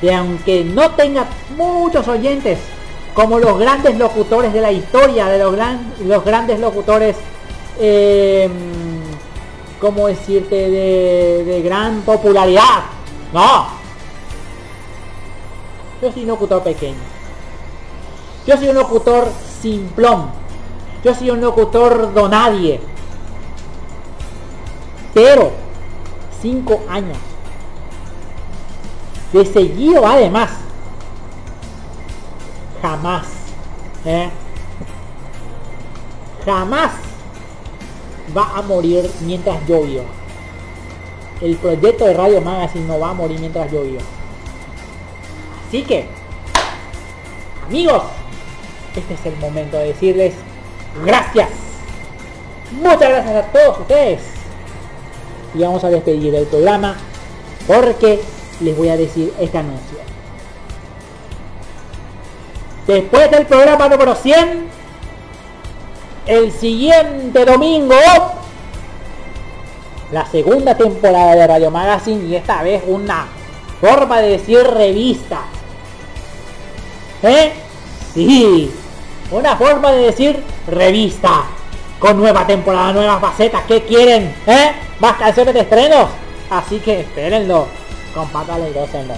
de aunque no tenga muchos oyentes, como los grandes locutores de la historia, de los, gran, los grandes locutores, eh, ¿cómo decirte?, de, de gran popularidad. No. Yo soy un locutor pequeño. Yo soy un locutor simplón. Yo soy un locutor donadie. Pero, cinco años. De seguido además. Jamás. ¿eh? Jamás va a morir mientras yo viva. El proyecto de Radio Magazine no va a morir mientras yo viva. Así que, amigos, este es el momento de decirles gracias. Muchas gracias a todos ustedes. Y vamos a despedir el programa porque les voy a decir este anuncio. Después del programa número 100, el siguiente domingo, la segunda temporada de Radio Magazine y esta vez una forma de decir revista. ¿Eh? Sí, una forma de decir revista. Con nueva temporada, nuevas facetas. ¿Qué quieren? ¿Eh? Más canciones de estrenos. Así que espérenlo. Compártanlo y gócenlo.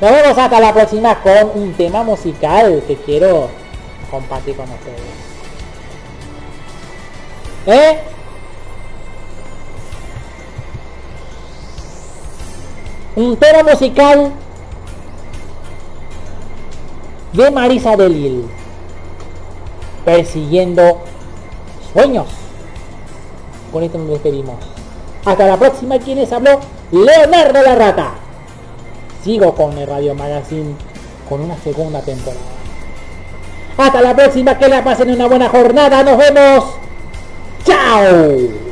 Nos vemos hasta la próxima con un tema musical que quiero compartir con ustedes. ¿Eh? Un tema musical de Marisa Delil persiguiendo sueños. Con esto nos despedimos. Hasta la próxima, quienes habló Leonardo la Rata. Sigo con el Radio Magazine con una segunda temporada. Hasta la próxima, que la pasen una buena jornada. Nos vemos. ¡Chao!